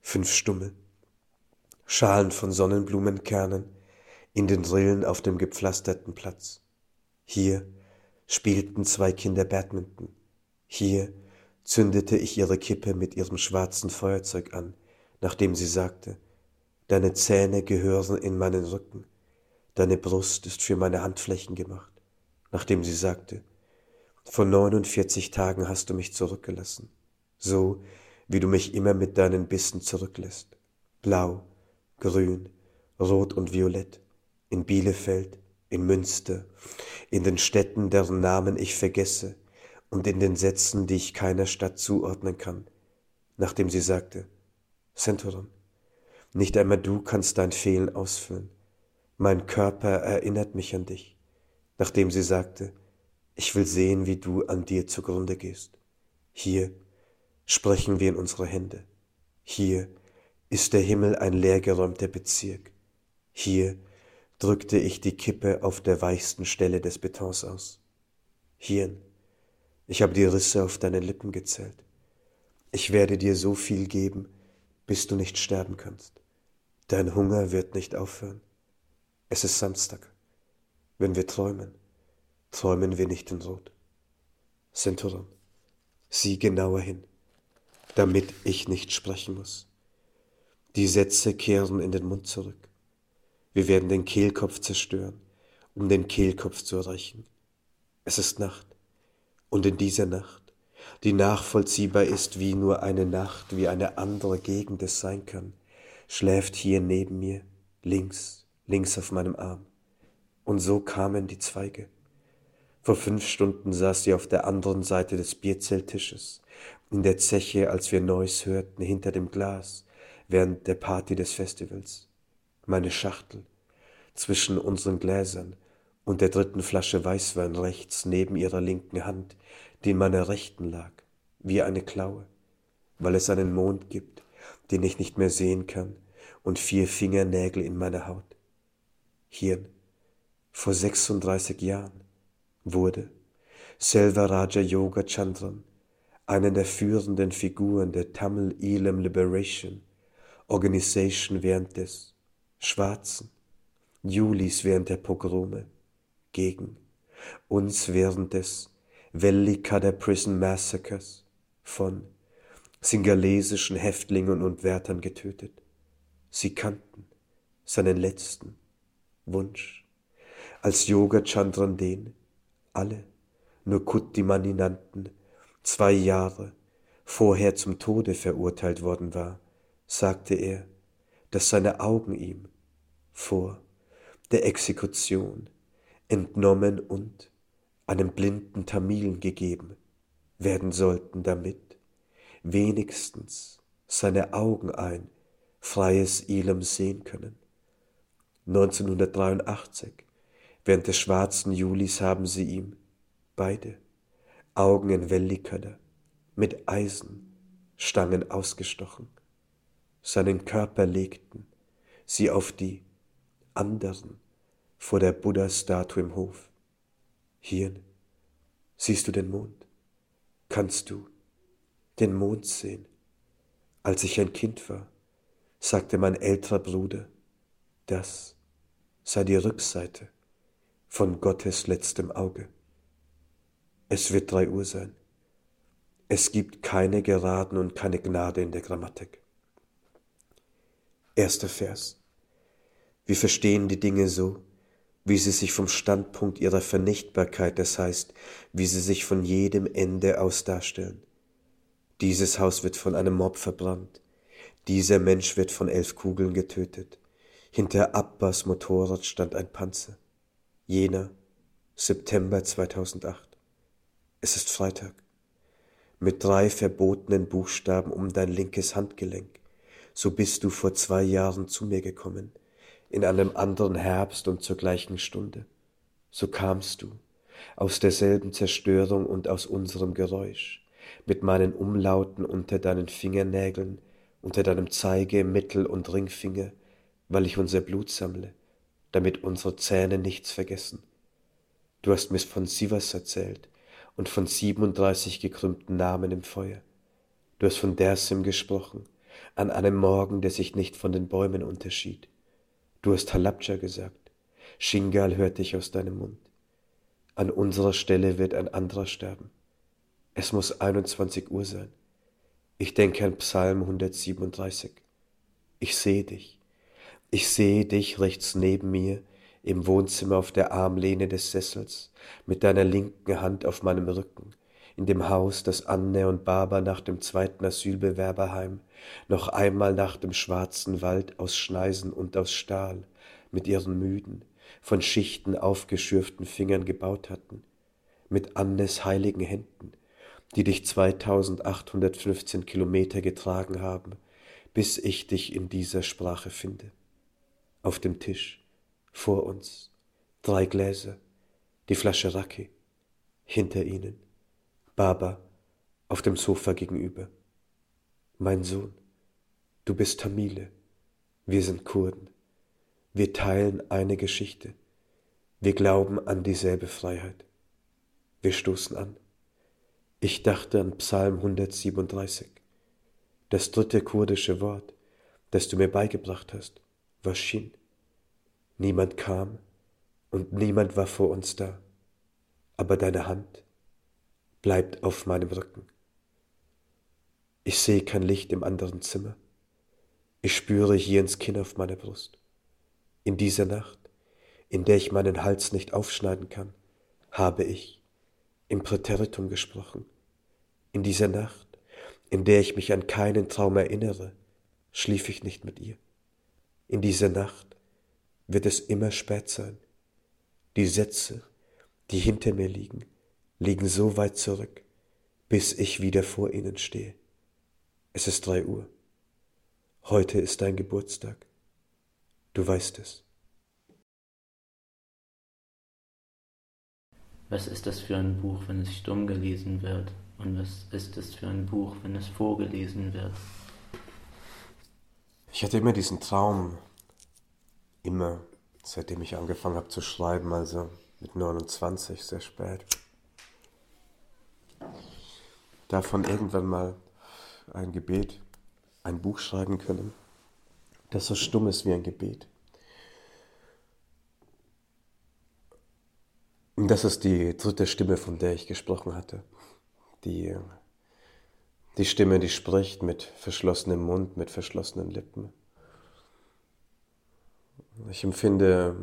fünf Stummel, Schalen von Sonnenblumenkernen in den Rillen auf dem gepflasterten Platz. Hier spielten zwei Kinder Badminton. Hier zündete ich ihre Kippe mit ihrem schwarzen Feuerzeug an, nachdem sie sagte, Deine Zähne gehören in meinen Rücken. Deine Brust ist für meine Handflächen gemacht, nachdem sie sagte, vor 49 Tagen hast du mich zurückgelassen, so wie du mich immer mit deinen Bissen zurücklässt. Blau, grün, rot und violett, in Bielefeld, in Münster, in den Städten, deren Namen ich vergesse, und in den Sätzen, die ich keiner Stadt zuordnen kann, nachdem sie sagte, Centuron, nicht einmal du kannst dein Fehlen ausfüllen, mein Körper erinnert mich an dich, nachdem sie sagte, ich will sehen, wie du an dir zugrunde gehst. Hier sprechen wir in unsere Hände. Hier ist der Himmel ein leergeräumter Bezirk. Hier drückte ich die Kippe auf der weichsten Stelle des Betons aus. Hirn, ich habe die Risse auf deinen Lippen gezählt. Ich werde dir so viel geben, bis du nicht sterben kannst. Dein Hunger wird nicht aufhören. Es ist Samstag. Wenn wir träumen, träumen wir nicht in Rot. Centuron, sieh genauer hin, damit ich nicht sprechen muss. Die Sätze kehren in den Mund zurück. Wir werden den Kehlkopf zerstören, um den Kehlkopf zu erreichen. Es ist Nacht, und in dieser Nacht, die nachvollziehbar ist wie nur eine Nacht, wie eine andere Gegend es sein kann, schläft hier neben mir, links links auf meinem Arm. Und so kamen die Zweige. Vor fünf Stunden saß sie auf der anderen Seite des Bierzelttisches, in der Zeche, als wir Neues hörten, hinter dem Glas, während der Party des Festivals. Meine Schachtel zwischen unseren Gläsern und der dritten Flasche Weißwein rechts neben ihrer linken Hand, die in meiner rechten lag, wie eine Klaue, weil es einen Mond gibt, den ich nicht mehr sehen kann, und vier Fingernägel in meiner Haut. Hirn vor 36 Jahren wurde Selvaraja Yoga Chandran eine der führenden Figuren der Tamil Elam Liberation Organisation während des Schwarzen Julis während der Pogrome gegen uns während des Vellikada Prison Massacres von singalesischen Häftlingen und Wärtern getötet. Sie kannten seinen letzten Wunsch, als Yoga Chandran den alle nur Kuttimani nannten, zwei Jahre vorher zum Tode verurteilt worden war, sagte er, dass seine Augen ihm vor der Exekution entnommen und einem blinden Tamilen gegeben werden sollten, damit wenigstens seine Augen ein freies Elam sehen können. 1983, während des schwarzen Julis haben sie ihm beide Augen in Welliköder mit Eisenstangen ausgestochen. Seinen Körper legten sie auf die anderen vor der Buddha-Statue im Hof. Hirn, siehst du den Mond? Kannst du den Mond sehen. Als ich ein Kind war, sagte mein älterer Bruder, das sei die Rückseite von Gottes letztem Auge. Es wird drei Uhr sein. Es gibt keine Geraden und keine Gnade in der Grammatik. Erster Vers. Wir verstehen die Dinge so, wie sie sich vom Standpunkt ihrer Vernichtbarkeit, das heißt, wie sie sich von jedem Ende aus darstellen. Dieses Haus wird von einem Mob verbrannt. Dieser Mensch wird von elf Kugeln getötet. Hinter Abbas Motorrad stand ein Panzer. Jener, September 2008. Es ist Freitag. Mit drei verbotenen Buchstaben um dein linkes Handgelenk. So bist du vor zwei Jahren zu mir gekommen in einem anderen Herbst und zur gleichen Stunde. So kamst du aus derselben Zerstörung und aus unserem Geräusch, mit meinen Umlauten unter deinen Fingernägeln, unter deinem Zeige-, Mittel- und Ringfinger, weil ich unser Blut sammle, damit unsere Zähne nichts vergessen. Du hast mir von Sivas erzählt und von 37 gekrümmten Namen im Feuer. Du hast von Dersim gesprochen, an einem Morgen, der sich nicht von den Bäumen unterschied. Du hast Halabja gesagt. Shingal hört dich aus deinem Mund. An unserer Stelle wird ein anderer sterben. Es muss 21 Uhr sein. Ich denke an Psalm 137. Ich sehe dich. Ich sehe dich rechts neben mir im Wohnzimmer auf der Armlehne des Sessels, mit deiner linken Hand auf meinem Rücken, in dem Haus, das Anne und Baba nach dem zweiten Asylbewerberheim noch einmal nach dem schwarzen Wald aus Schneisen und aus Stahl mit ihren müden, von Schichten aufgeschürften Fingern gebaut hatten, mit Annes heiligen Händen, die dich 2815 Kilometer getragen haben, bis ich dich in dieser Sprache finde. Auf dem Tisch, vor uns, drei Gläser, die Flasche Raki, hinter ihnen, Baba auf dem Sofa gegenüber. Mein Sohn, du bist Tamile, wir sind Kurden. Wir teilen eine Geschichte. Wir glauben an dieselbe Freiheit. Wir stoßen an. Ich dachte an Psalm 137. Das dritte kurdische Wort, das du mir beigebracht hast, war Shin. Niemand kam und niemand war vor uns da, aber deine Hand bleibt auf meinem Rücken. Ich sehe kein Licht im anderen Zimmer. Ich spüre ins Kinn auf meiner Brust. In dieser Nacht, in der ich meinen Hals nicht aufschneiden kann, habe ich im Präteritum gesprochen. In dieser Nacht, in der ich mich an keinen Traum erinnere, schlief ich nicht mit ihr. In dieser Nacht wird es immer spät sein. Die Sätze, die hinter mir liegen, liegen so weit zurück, bis ich wieder vor ihnen stehe. Es ist drei Uhr. Heute ist dein Geburtstag. Du weißt es. Was ist das für ein Buch, wenn es stumm gelesen wird? Und was ist es für ein Buch, wenn es vorgelesen wird? Ich hatte immer diesen Traum, immer, seitdem ich angefangen habe zu schreiben, also mit 29, sehr spät, davon irgendwann mal ein Gebet, ein Buch schreiben können, das so stumm ist wie ein Gebet. Und das ist die dritte Stimme, von der ich gesprochen hatte. Die, die Stimme, die spricht mit verschlossenem Mund, mit verschlossenen Lippen. Ich empfinde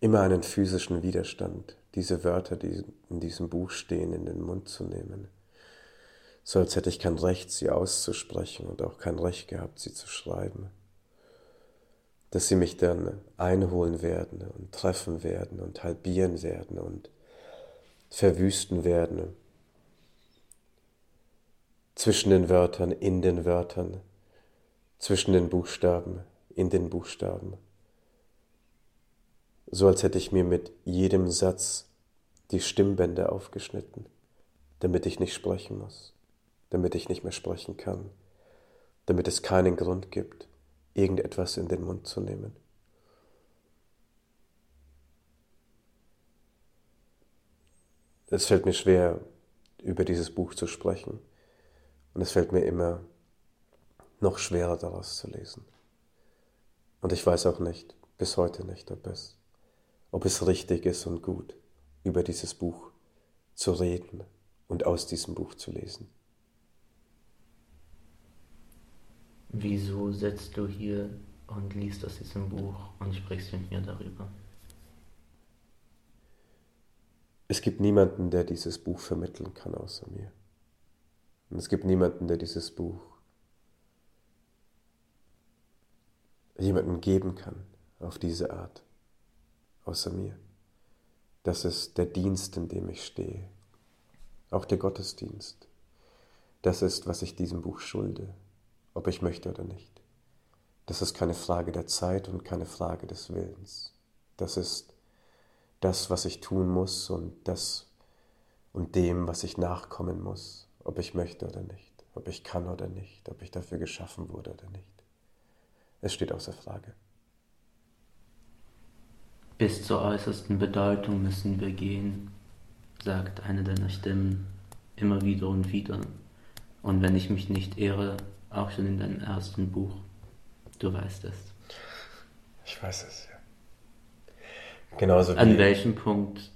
immer einen physischen Widerstand, diese Wörter, die in diesem Buch stehen, in den Mund zu nehmen so als hätte ich kein Recht, sie auszusprechen und auch kein Recht gehabt, sie zu schreiben. Dass sie mich dann einholen werden und treffen werden und halbieren werden und verwüsten werden. Zwischen den Wörtern, in den Wörtern, zwischen den Buchstaben, in den Buchstaben. So als hätte ich mir mit jedem Satz die Stimmbänder aufgeschnitten, damit ich nicht sprechen muss damit ich nicht mehr sprechen kann, damit es keinen Grund gibt, irgendetwas in den Mund zu nehmen. Es fällt mir schwer, über dieses Buch zu sprechen. Und es fällt mir immer noch schwerer daraus zu lesen. Und ich weiß auch nicht, bis heute nicht, ob es, ob es richtig ist und gut, über dieses Buch zu reden und aus diesem Buch zu lesen. Wieso sitzt du hier und liest aus diesem Buch und sprichst mit mir darüber? Es gibt niemanden, der dieses Buch vermitteln kann außer mir. Und es gibt niemanden, der dieses Buch jemandem geben kann auf diese Art, außer mir. Das ist der Dienst, in dem ich stehe, auch der Gottesdienst. Das ist, was ich diesem Buch schulde, ob ich möchte oder nicht. Das ist keine Frage der Zeit und keine Frage des Willens. Das ist das, was ich tun muss und das und dem, was ich nachkommen muss, ob ich möchte oder nicht, ob ich kann oder nicht, ob ich dafür geschaffen wurde oder nicht. Es steht außer Frage. Bis zur äußersten Bedeutung müssen wir gehen, sagt eine deiner Stimmen immer wieder und wieder. Und wenn ich mich nicht irre, auch schon in deinem ersten Buch. Du weißt es. Ich weiß es, ja. Genauso wie An welchem Punkt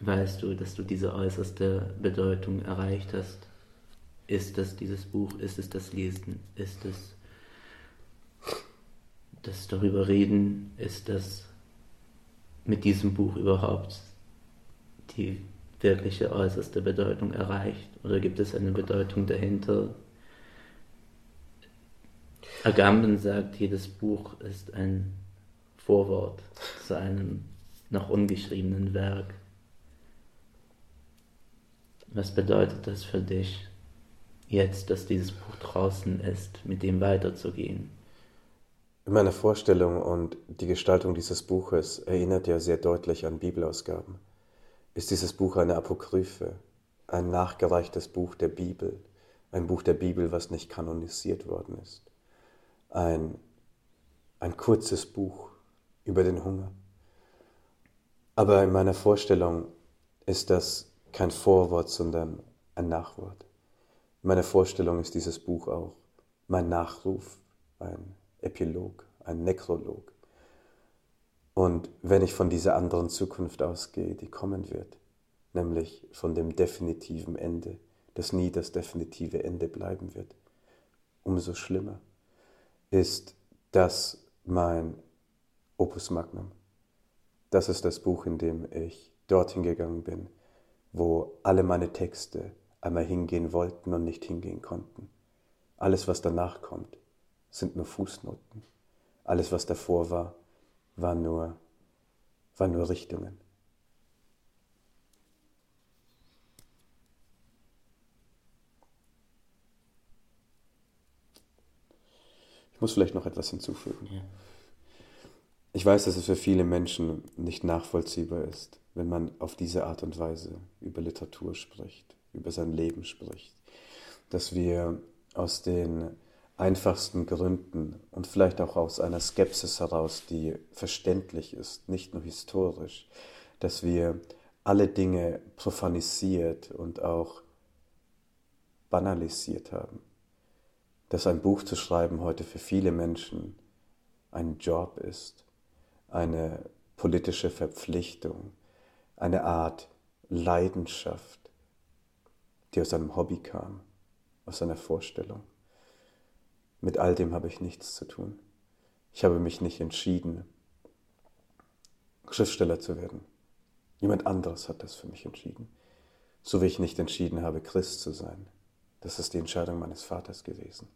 weißt du, dass du diese äußerste Bedeutung erreicht hast? Ist es dieses Buch? Ist es das Lesen? Ist es das darüber reden? Ist das mit diesem Buch überhaupt die wirkliche äußerste Bedeutung erreicht? Oder gibt es eine Bedeutung dahinter? Agamben sagt, jedes Buch ist ein Vorwort zu einem noch ungeschriebenen Werk. Was bedeutet das für dich, jetzt, dass dieses Buch draußen ist, mit dem weiterzugehen? In meiner Vorstellung und die Gestaltung dieses Buches erinnert ja sehr deutlich an Bibelausgaben. Ist dieses Buch eine Apokryphe, ein nachgereichtes Buch der Bibel, ein Buch der Bibel, was nicht kanonisiert worden ist, ein, ein kurzes Buch über den Hunger. Aber in meiner Vorstellung ist das kein Vorwort, sondern ein Nachwort. In meiner Vorstellung ist dieses Buch auch mein Nachruf, ein Epilog, ein Nekrolog. Und wenn ich von dieser anderen Zukunft ausgehe, die kommen wird, nämlich von dem definitiven Ende, das nie das definitive Ende bleiben wird, umso schlimmer ist das mein Opus Magnum. Das ist das Buch, in dem ich dorthin gegangen bin, wo alle meine Texte einmal hingehen wollten und nicht hingehen konnten. Alles, was danach kommt, sind nur Fußnoten. Alles, was davor war, war nur, war nur Richtungen. Ich muss vielleicht noch etwas hinzufügen. Ja. Ich weiß, dass es für viele Menschen nicht nachvollziehbar ist, wenn man auf diese Art und Weise über Literatur spricht, über sein Leben spricht, dass wir aus den einfachsten Gründen und vielleicht auch aus einer Skepsis heraus, die verständlich ist, nicht nur historisch, dass wir alle Dinge profanisiert und auch banalisiert haben. Dass ein Buch zu schreiben heute für viele Menschen ein Job ist, eine politische Verpflichtung, eine Art Leidenschaft, die aus einem Hobby kam, aus einer Vorstellung. Mit all dem habe ich nichts zu tun. Ich habe mich nicht entschieden, Schriftsteller zu werden. Jemand anderes hat das für mich entschieden. So wie ich nicht entschieden habe, Christ zu sein. Das ist die Entscheidung meines Vaters gewesen.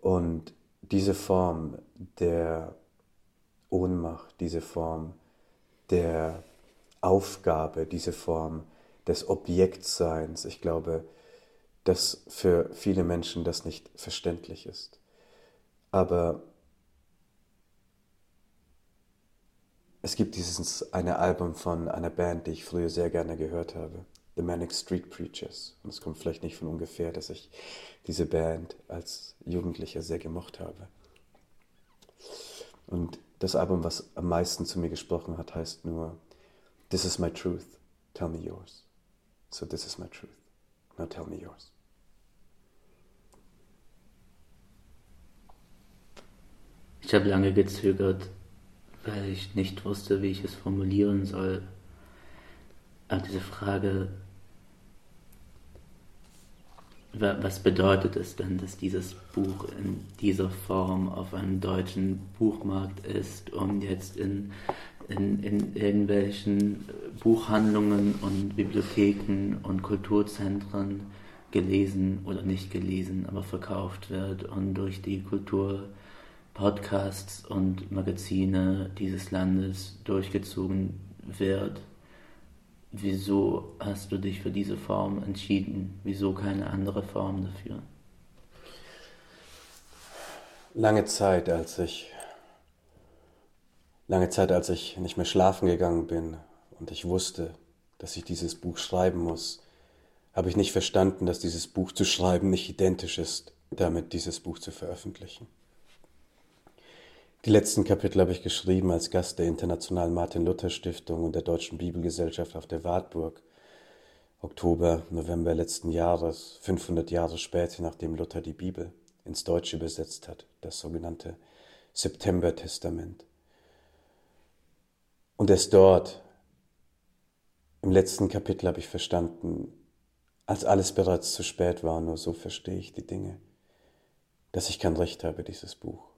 Und diese Form der Ohnmacht, diese Form der Aufgabe, diese Form des Objektseins, ich glaube, dass für viele Menschen das nicht verständlich ist. Aber es gibt dieses eine Album von einer Band, die ich früher sehr gerne gehört habe, The Manic Street Preachers. Und es kommt vielleicht nicht von ungefähr, dass ich diese Band als Jugendlicher sehr gemocht habe. Und das Album, was am meisten zu mir gesprochen hat, heißt nur This is my truth, tell me yours. So this is my truth. Now tell me yours. Ich habe lange gezögert, weil ich nicht wusste, wie ich es formulieren soll. Aber diese Frage, was bedeutet es denn, dass dieses Buch in dieser Form auf einem deutschen Buchmarkt ist und jetzt in, in, in irgendwelchen Buchhandlungen und Bibliotheken und Kulturzentren gelesen oder nicht gelesen, aber verkauft wird und durch die Kulturpodcasts und Magazine dieses Landes durchgezogen wird? Wieso hast du dich für diese Form entschieden? Wieso keine andere Form dafür? Lange Zeit, als ich lange Zeit, als ich nicht mehr schlafen gegangen bin und ich wusste, dass ich dieses Buch schreiben muss, habe ich nicht verstanden, dass dieses Buch zu schreiben nicht identisch ist, damit dieses Buch zu veröffentlichen. Die letzten Kapitel habe ich geschrieben als Gast der Internationalen Martin-Luther-Stiftung und der Deutschen Bibelgesellschaft auf der Wartburg. Oktober, November letzten Jahres, 500 Jahre später, nachdem Luther die Bibel ins Deutsche übersetzt hat, das sogenannte September-Testament. Und erst dort, im letzten Kapitel, habe ich verstanden, als alles bereits zu spät war, nur so verstehe ich die Dinge, dass ich kein Recht habe, dieses Buch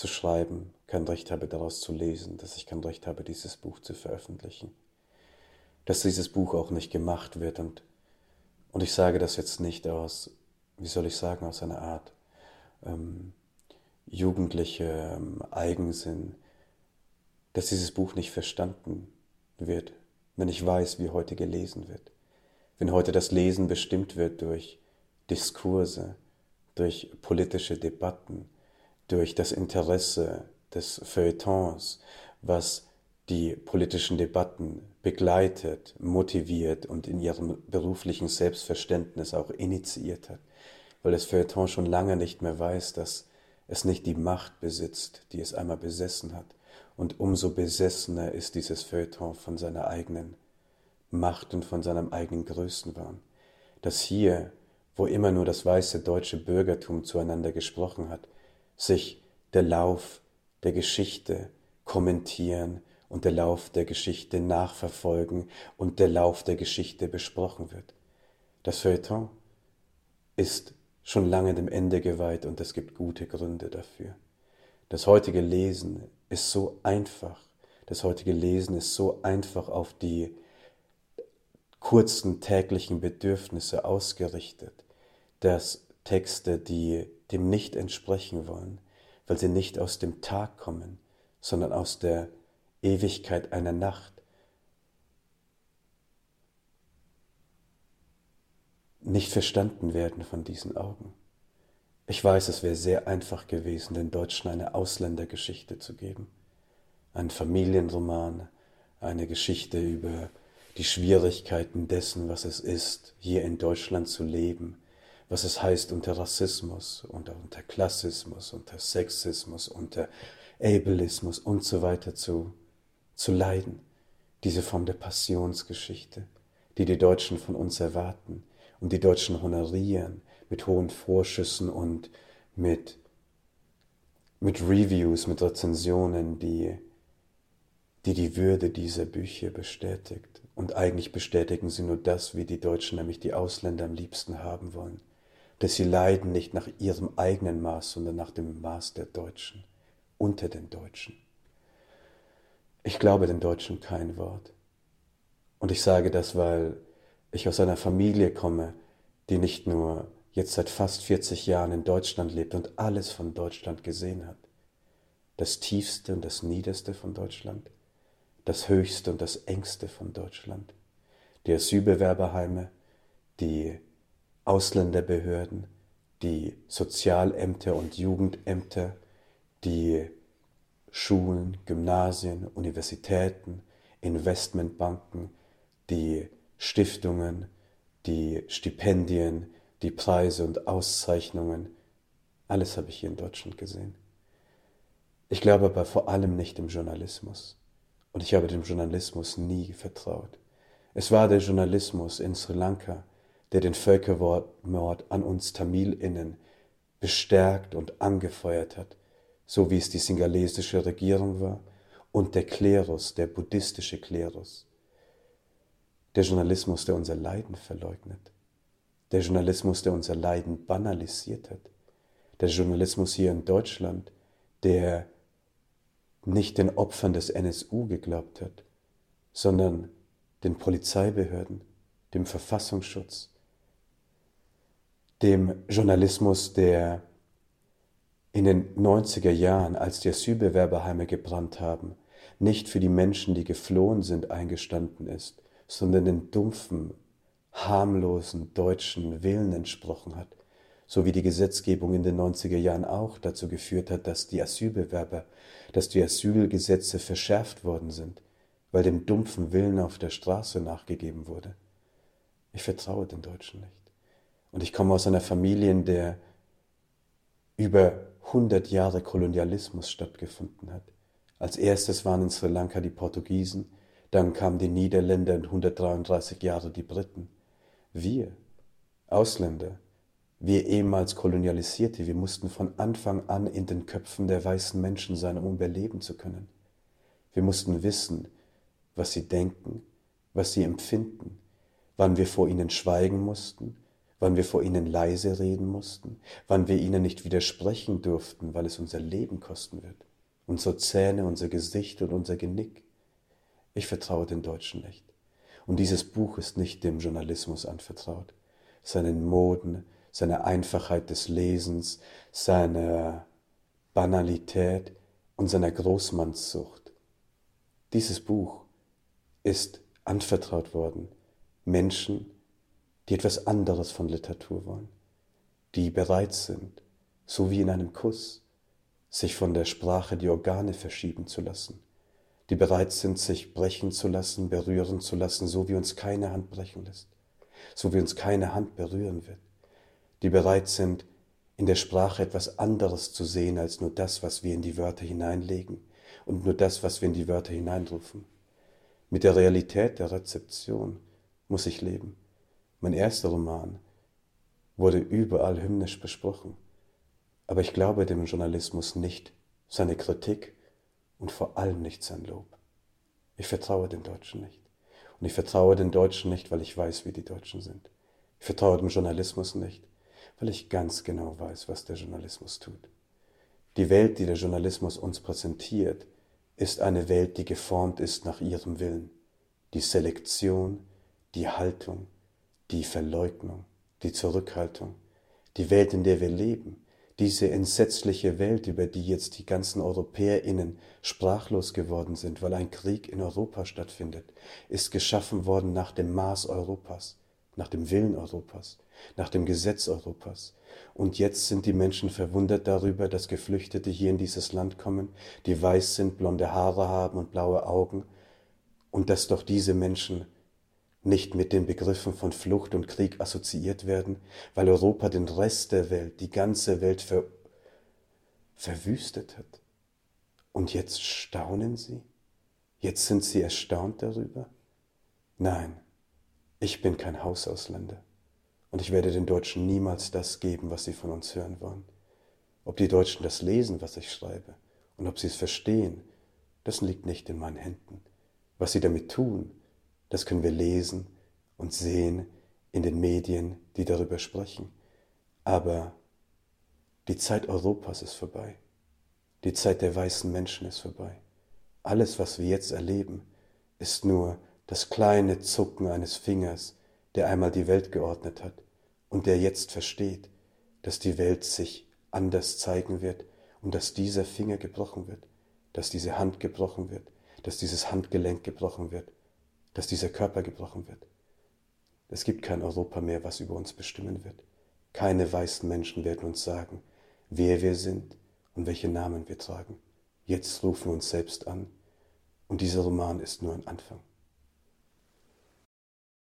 zu schreiben, kein Recht habe, daraus zu lesen, dass ich kein Recht habe, dieses Buch zu veröffentlichen, dass dieses Buch auch nicht gemacht wird und, und ich sage das jetzt nicht aus, wie soll ich sagen, aus einer Art ähm, jugendliche ähm, Eigensinn, dass dieses Buch nicht verstanden wird, wenn ich weiß, wie heute gelesen wird, wenn heute das Lesen bestimmt wird durch Diskurse, durch politische Debatten, durch das Interesse des Feuilletons, was die politischen Debatten begleitet, motiviert und in ihrem beruflichen Selbstverständnis auch initiiert hat, weil das Feuilleton schon lange nicht mehr weiß, dass es nicht die Macht besitzt, die es einmal besessen hat. Und umso besessener ist dieses Feuilleton von seiner eigenen Macht und von seinem eigenen Größenwahn. Dass hier, wo immer nur das weiße deutsche Bürgertum zueinander gesprochen hat, sich der Lauf der Geschichte kommentieren und der Lauf der Geschichte nachverfolgen und der Lauf der Geschichte besprochen wird. Das Feuilleton ist schon lange dem Ende geweiht und es gibt gute Gründe dafür. Das heutige Lesen ist so einfach, das heutige Lesen ist so einfach auf die kurzen täglichen Bedürfnisse ausgerichtet, dass Texte, die dem nicht entsprechen wollen, weil sie nicht aus dem Tag kommen, sondern aus der Ewigkeit einer Nacht. Nicht verstanden werden von diesen Augen. Ich weiß, es wäre sehr einfach gewesen, den Deutschen eine Ausländergeschichte zu geben. Ein Familienroman, eine Geschichte über die Schwierigkeiten dessen, was es ist, hier in Deutschland zu leben, was es heißt, unter Rassismus, unter, unter Klassismus, unter Sexismus, unter Ableismus und so weiter zu, zu leiden. Diese Form der Passionsgeschichte, die die Deutschen von uns erwarten und die Deutschen honorieren mit hohen Vorschüssen und mit, mit Reviews, mit Rezensionen, die, die die Würde dieser Bücher bestätigt. Und eigentlich bestätigen sie nur das, wie die Deutschen nämlich die Ausländer am liebsten haben wollen dass sie leiden nicht nach ihrem eigenen Maß, sondern nach dem Maß der Deutschen, unter den Deutschen. Ich glaube den Deutschen kein Wort. Und ich sage das, weil ich aus einer Familie komme, die nicht nur jetzt seit fast 40 Jahren in Deutschland lebt und alles von Deutschland gesehen hat. Das tiefste und das niederste von Deutschland, das höchste und das engste von Deutschland, die Asylbewerberheime, die Ausländerbehörden, die Sozialämter und Jugendämter, die Schulen, Gymnasien, Universitäten, Investmentbanken, die Stiftungen, die Stipendien, die Preise und Auszeichnungen, alles habe ich hier in Deutschland gesehen. Ich glaube aber vor allem nicht im Journalismus. Und ich habe dem Journalismus nie vertraut, Es war der Journalismus in Sri Lanka, der den Völkermord an uns Tamilinnen bestärkt und angefeuert hat, so wie es die singalesische Regierung war und der Klerus, der buddhistische Klerus. Der Journalismus, der unser Leiden verleugnet. Der Journalismus, der unser Leiden banalisiert hat. Der Journalismus hier in Deutschland, der nicht den Opfern des NSU geglaubt hat, sondern den Polizeibehörden, dem Verfassungsschutz, dem Journalismus, der in den 90er Jahren, als die Asylbewerberheime gebrannt haben, nicht für die Menschen, die geflohen sind, eingestanden ist, sondern den dumpfen, harmlosen deutschen Willen entsprochen hat, so wie die Gesetzgebung in den 90er Jahren auch dazu geführt hat, dass die Asylbewerber, dass die Asylgesetze verschärft worden sind, weil dem dumpfen Willen auf der Straße nachgegeben wurde. Ich vertraue den Deutschen nicht. Und ich komme aus einer Familie, in der über 100 Jahre Kolonialismus stattgefunden hat. Als erstes waren in Sri Lanka die Portugiesen, dann kamen die Niederländer und 133 Jahre die Briten. Wir, Ausländer, wir ehemals Kolonialisierte, wir mussten von Anfang an in den Köpfen der weißen Menschen sein, um überleben zu können. Wir mussten wissen, was sie denken, was sie empfinden, wann wir vor ihnen schweigen mussten, wann wir vor ihnen leise reden mussten, wann wir ihnen nicht widersprechen durften, weil es unser Leben kosten wird, unsere Zähne, unser Gesicht und unser Genick. Ich vertraue den Deutschen nicht. Und dieses Buch ist nicht dem Journalismus anvertraut, seinen Moden, seiner Einfachheit des Lesens, seiner Banalität und seiner Großmannssucht. Dieses Buch ist anvertraut worden Menschen, die etwas anderes von Literatur wollen, die bereit sind, so wie in einem Kuss, sich von der Sprache die Organe verschieben zu lassen, die bereit sind, sich brechen zu lassen, berühren zu lassen, so wie uns keine Hand brechen lässt, so wie uns keine Hand berühren wird, die bereit sind, in der Sprache etwas anderes zu sehen als nur das, was wir in die Wörter hineinlegen und nur das, was wir in die Wörter hineinrufen. Mit der Realität der Rezeption muss ich leben. Mein erster Roman wurde überall hymnisch besprochen, aber ich glaube dem Journalismus nicht seine Kritik und vor allem nicht sein Lob. Ich vertraue den Deutschen nicht. Und ich vertraue den Deutschen nicht, weil ich weiß, wie die Deutschen sind. Ich vertraue dem Journalismus nicht, weil ich ganz genau weiß, was der Journalismus tut. Die Welt, die der Journalismus uns präsentiert, ist eine Welt, die geformt ist nach ihrem Willen. Die Selektion, die Haltung, die Verleugnung, die Zurückhaltung, die Welt, in der wir leben, diese entsetzliche Welt, über die jetzt die ganzen EuropäerInnen sprachlos geworden sind, weil ein Krieg in Europa stattfindet, ist geschaffen worden nach dem Maß Europas, nach dem Willen Europas, nach dem Gesetz Europas. Und jetzt sind die Menschen verwundert darüber, dass Geflüchtete hier in dieses Land kommen, die weiß sind, blonde Haare haben und blaue Augen, und dass doch diese Menschen nicht mit den Begriffen von Flucht und Krieg assoziiert werden, weil Europa den Rest der Welt, die ganze Welt ver verwüstet hat. Und jetzt staunen sie? Jetzt sind sie erstaunt darüber? Nein, ich bin kein Hausausländer und ich werde den Deutschen niemals das geben, was sie von uns hören wollen. Ob die Deutschen das lesen, was ich schreibe, und ob sie es verstehen, das liegt nicht in meinen Händen. Was sie damit tun, das können wir lesen und sehen in den Medien, die darüber sprechen. Aber die Zeit Europas ist vorbei. Die Zeit der weißen Menschen ist vorbei. Alles, was wir jetzt erleben, ist nur das kleine Zucken eines Fingers, der einmal die Welt geordnet hat und der jetzt versteht, dass die Welt sich anders zeigen wird und dass dieser Finger gebrochen wird, dass diese Hand gebrochen wird, dass dieses Handgelenk gebrochen wird dass dieser Körper gebrochen wird. Es gibt kein Europa mehr, was über uns bestimmen wird. Keine weißen Menschen werden uns sagen, wer wir sind und welche Namen wir tragen. Jetzt rufen wir uns selbst an und dieser Roman ist nur ein Anfang.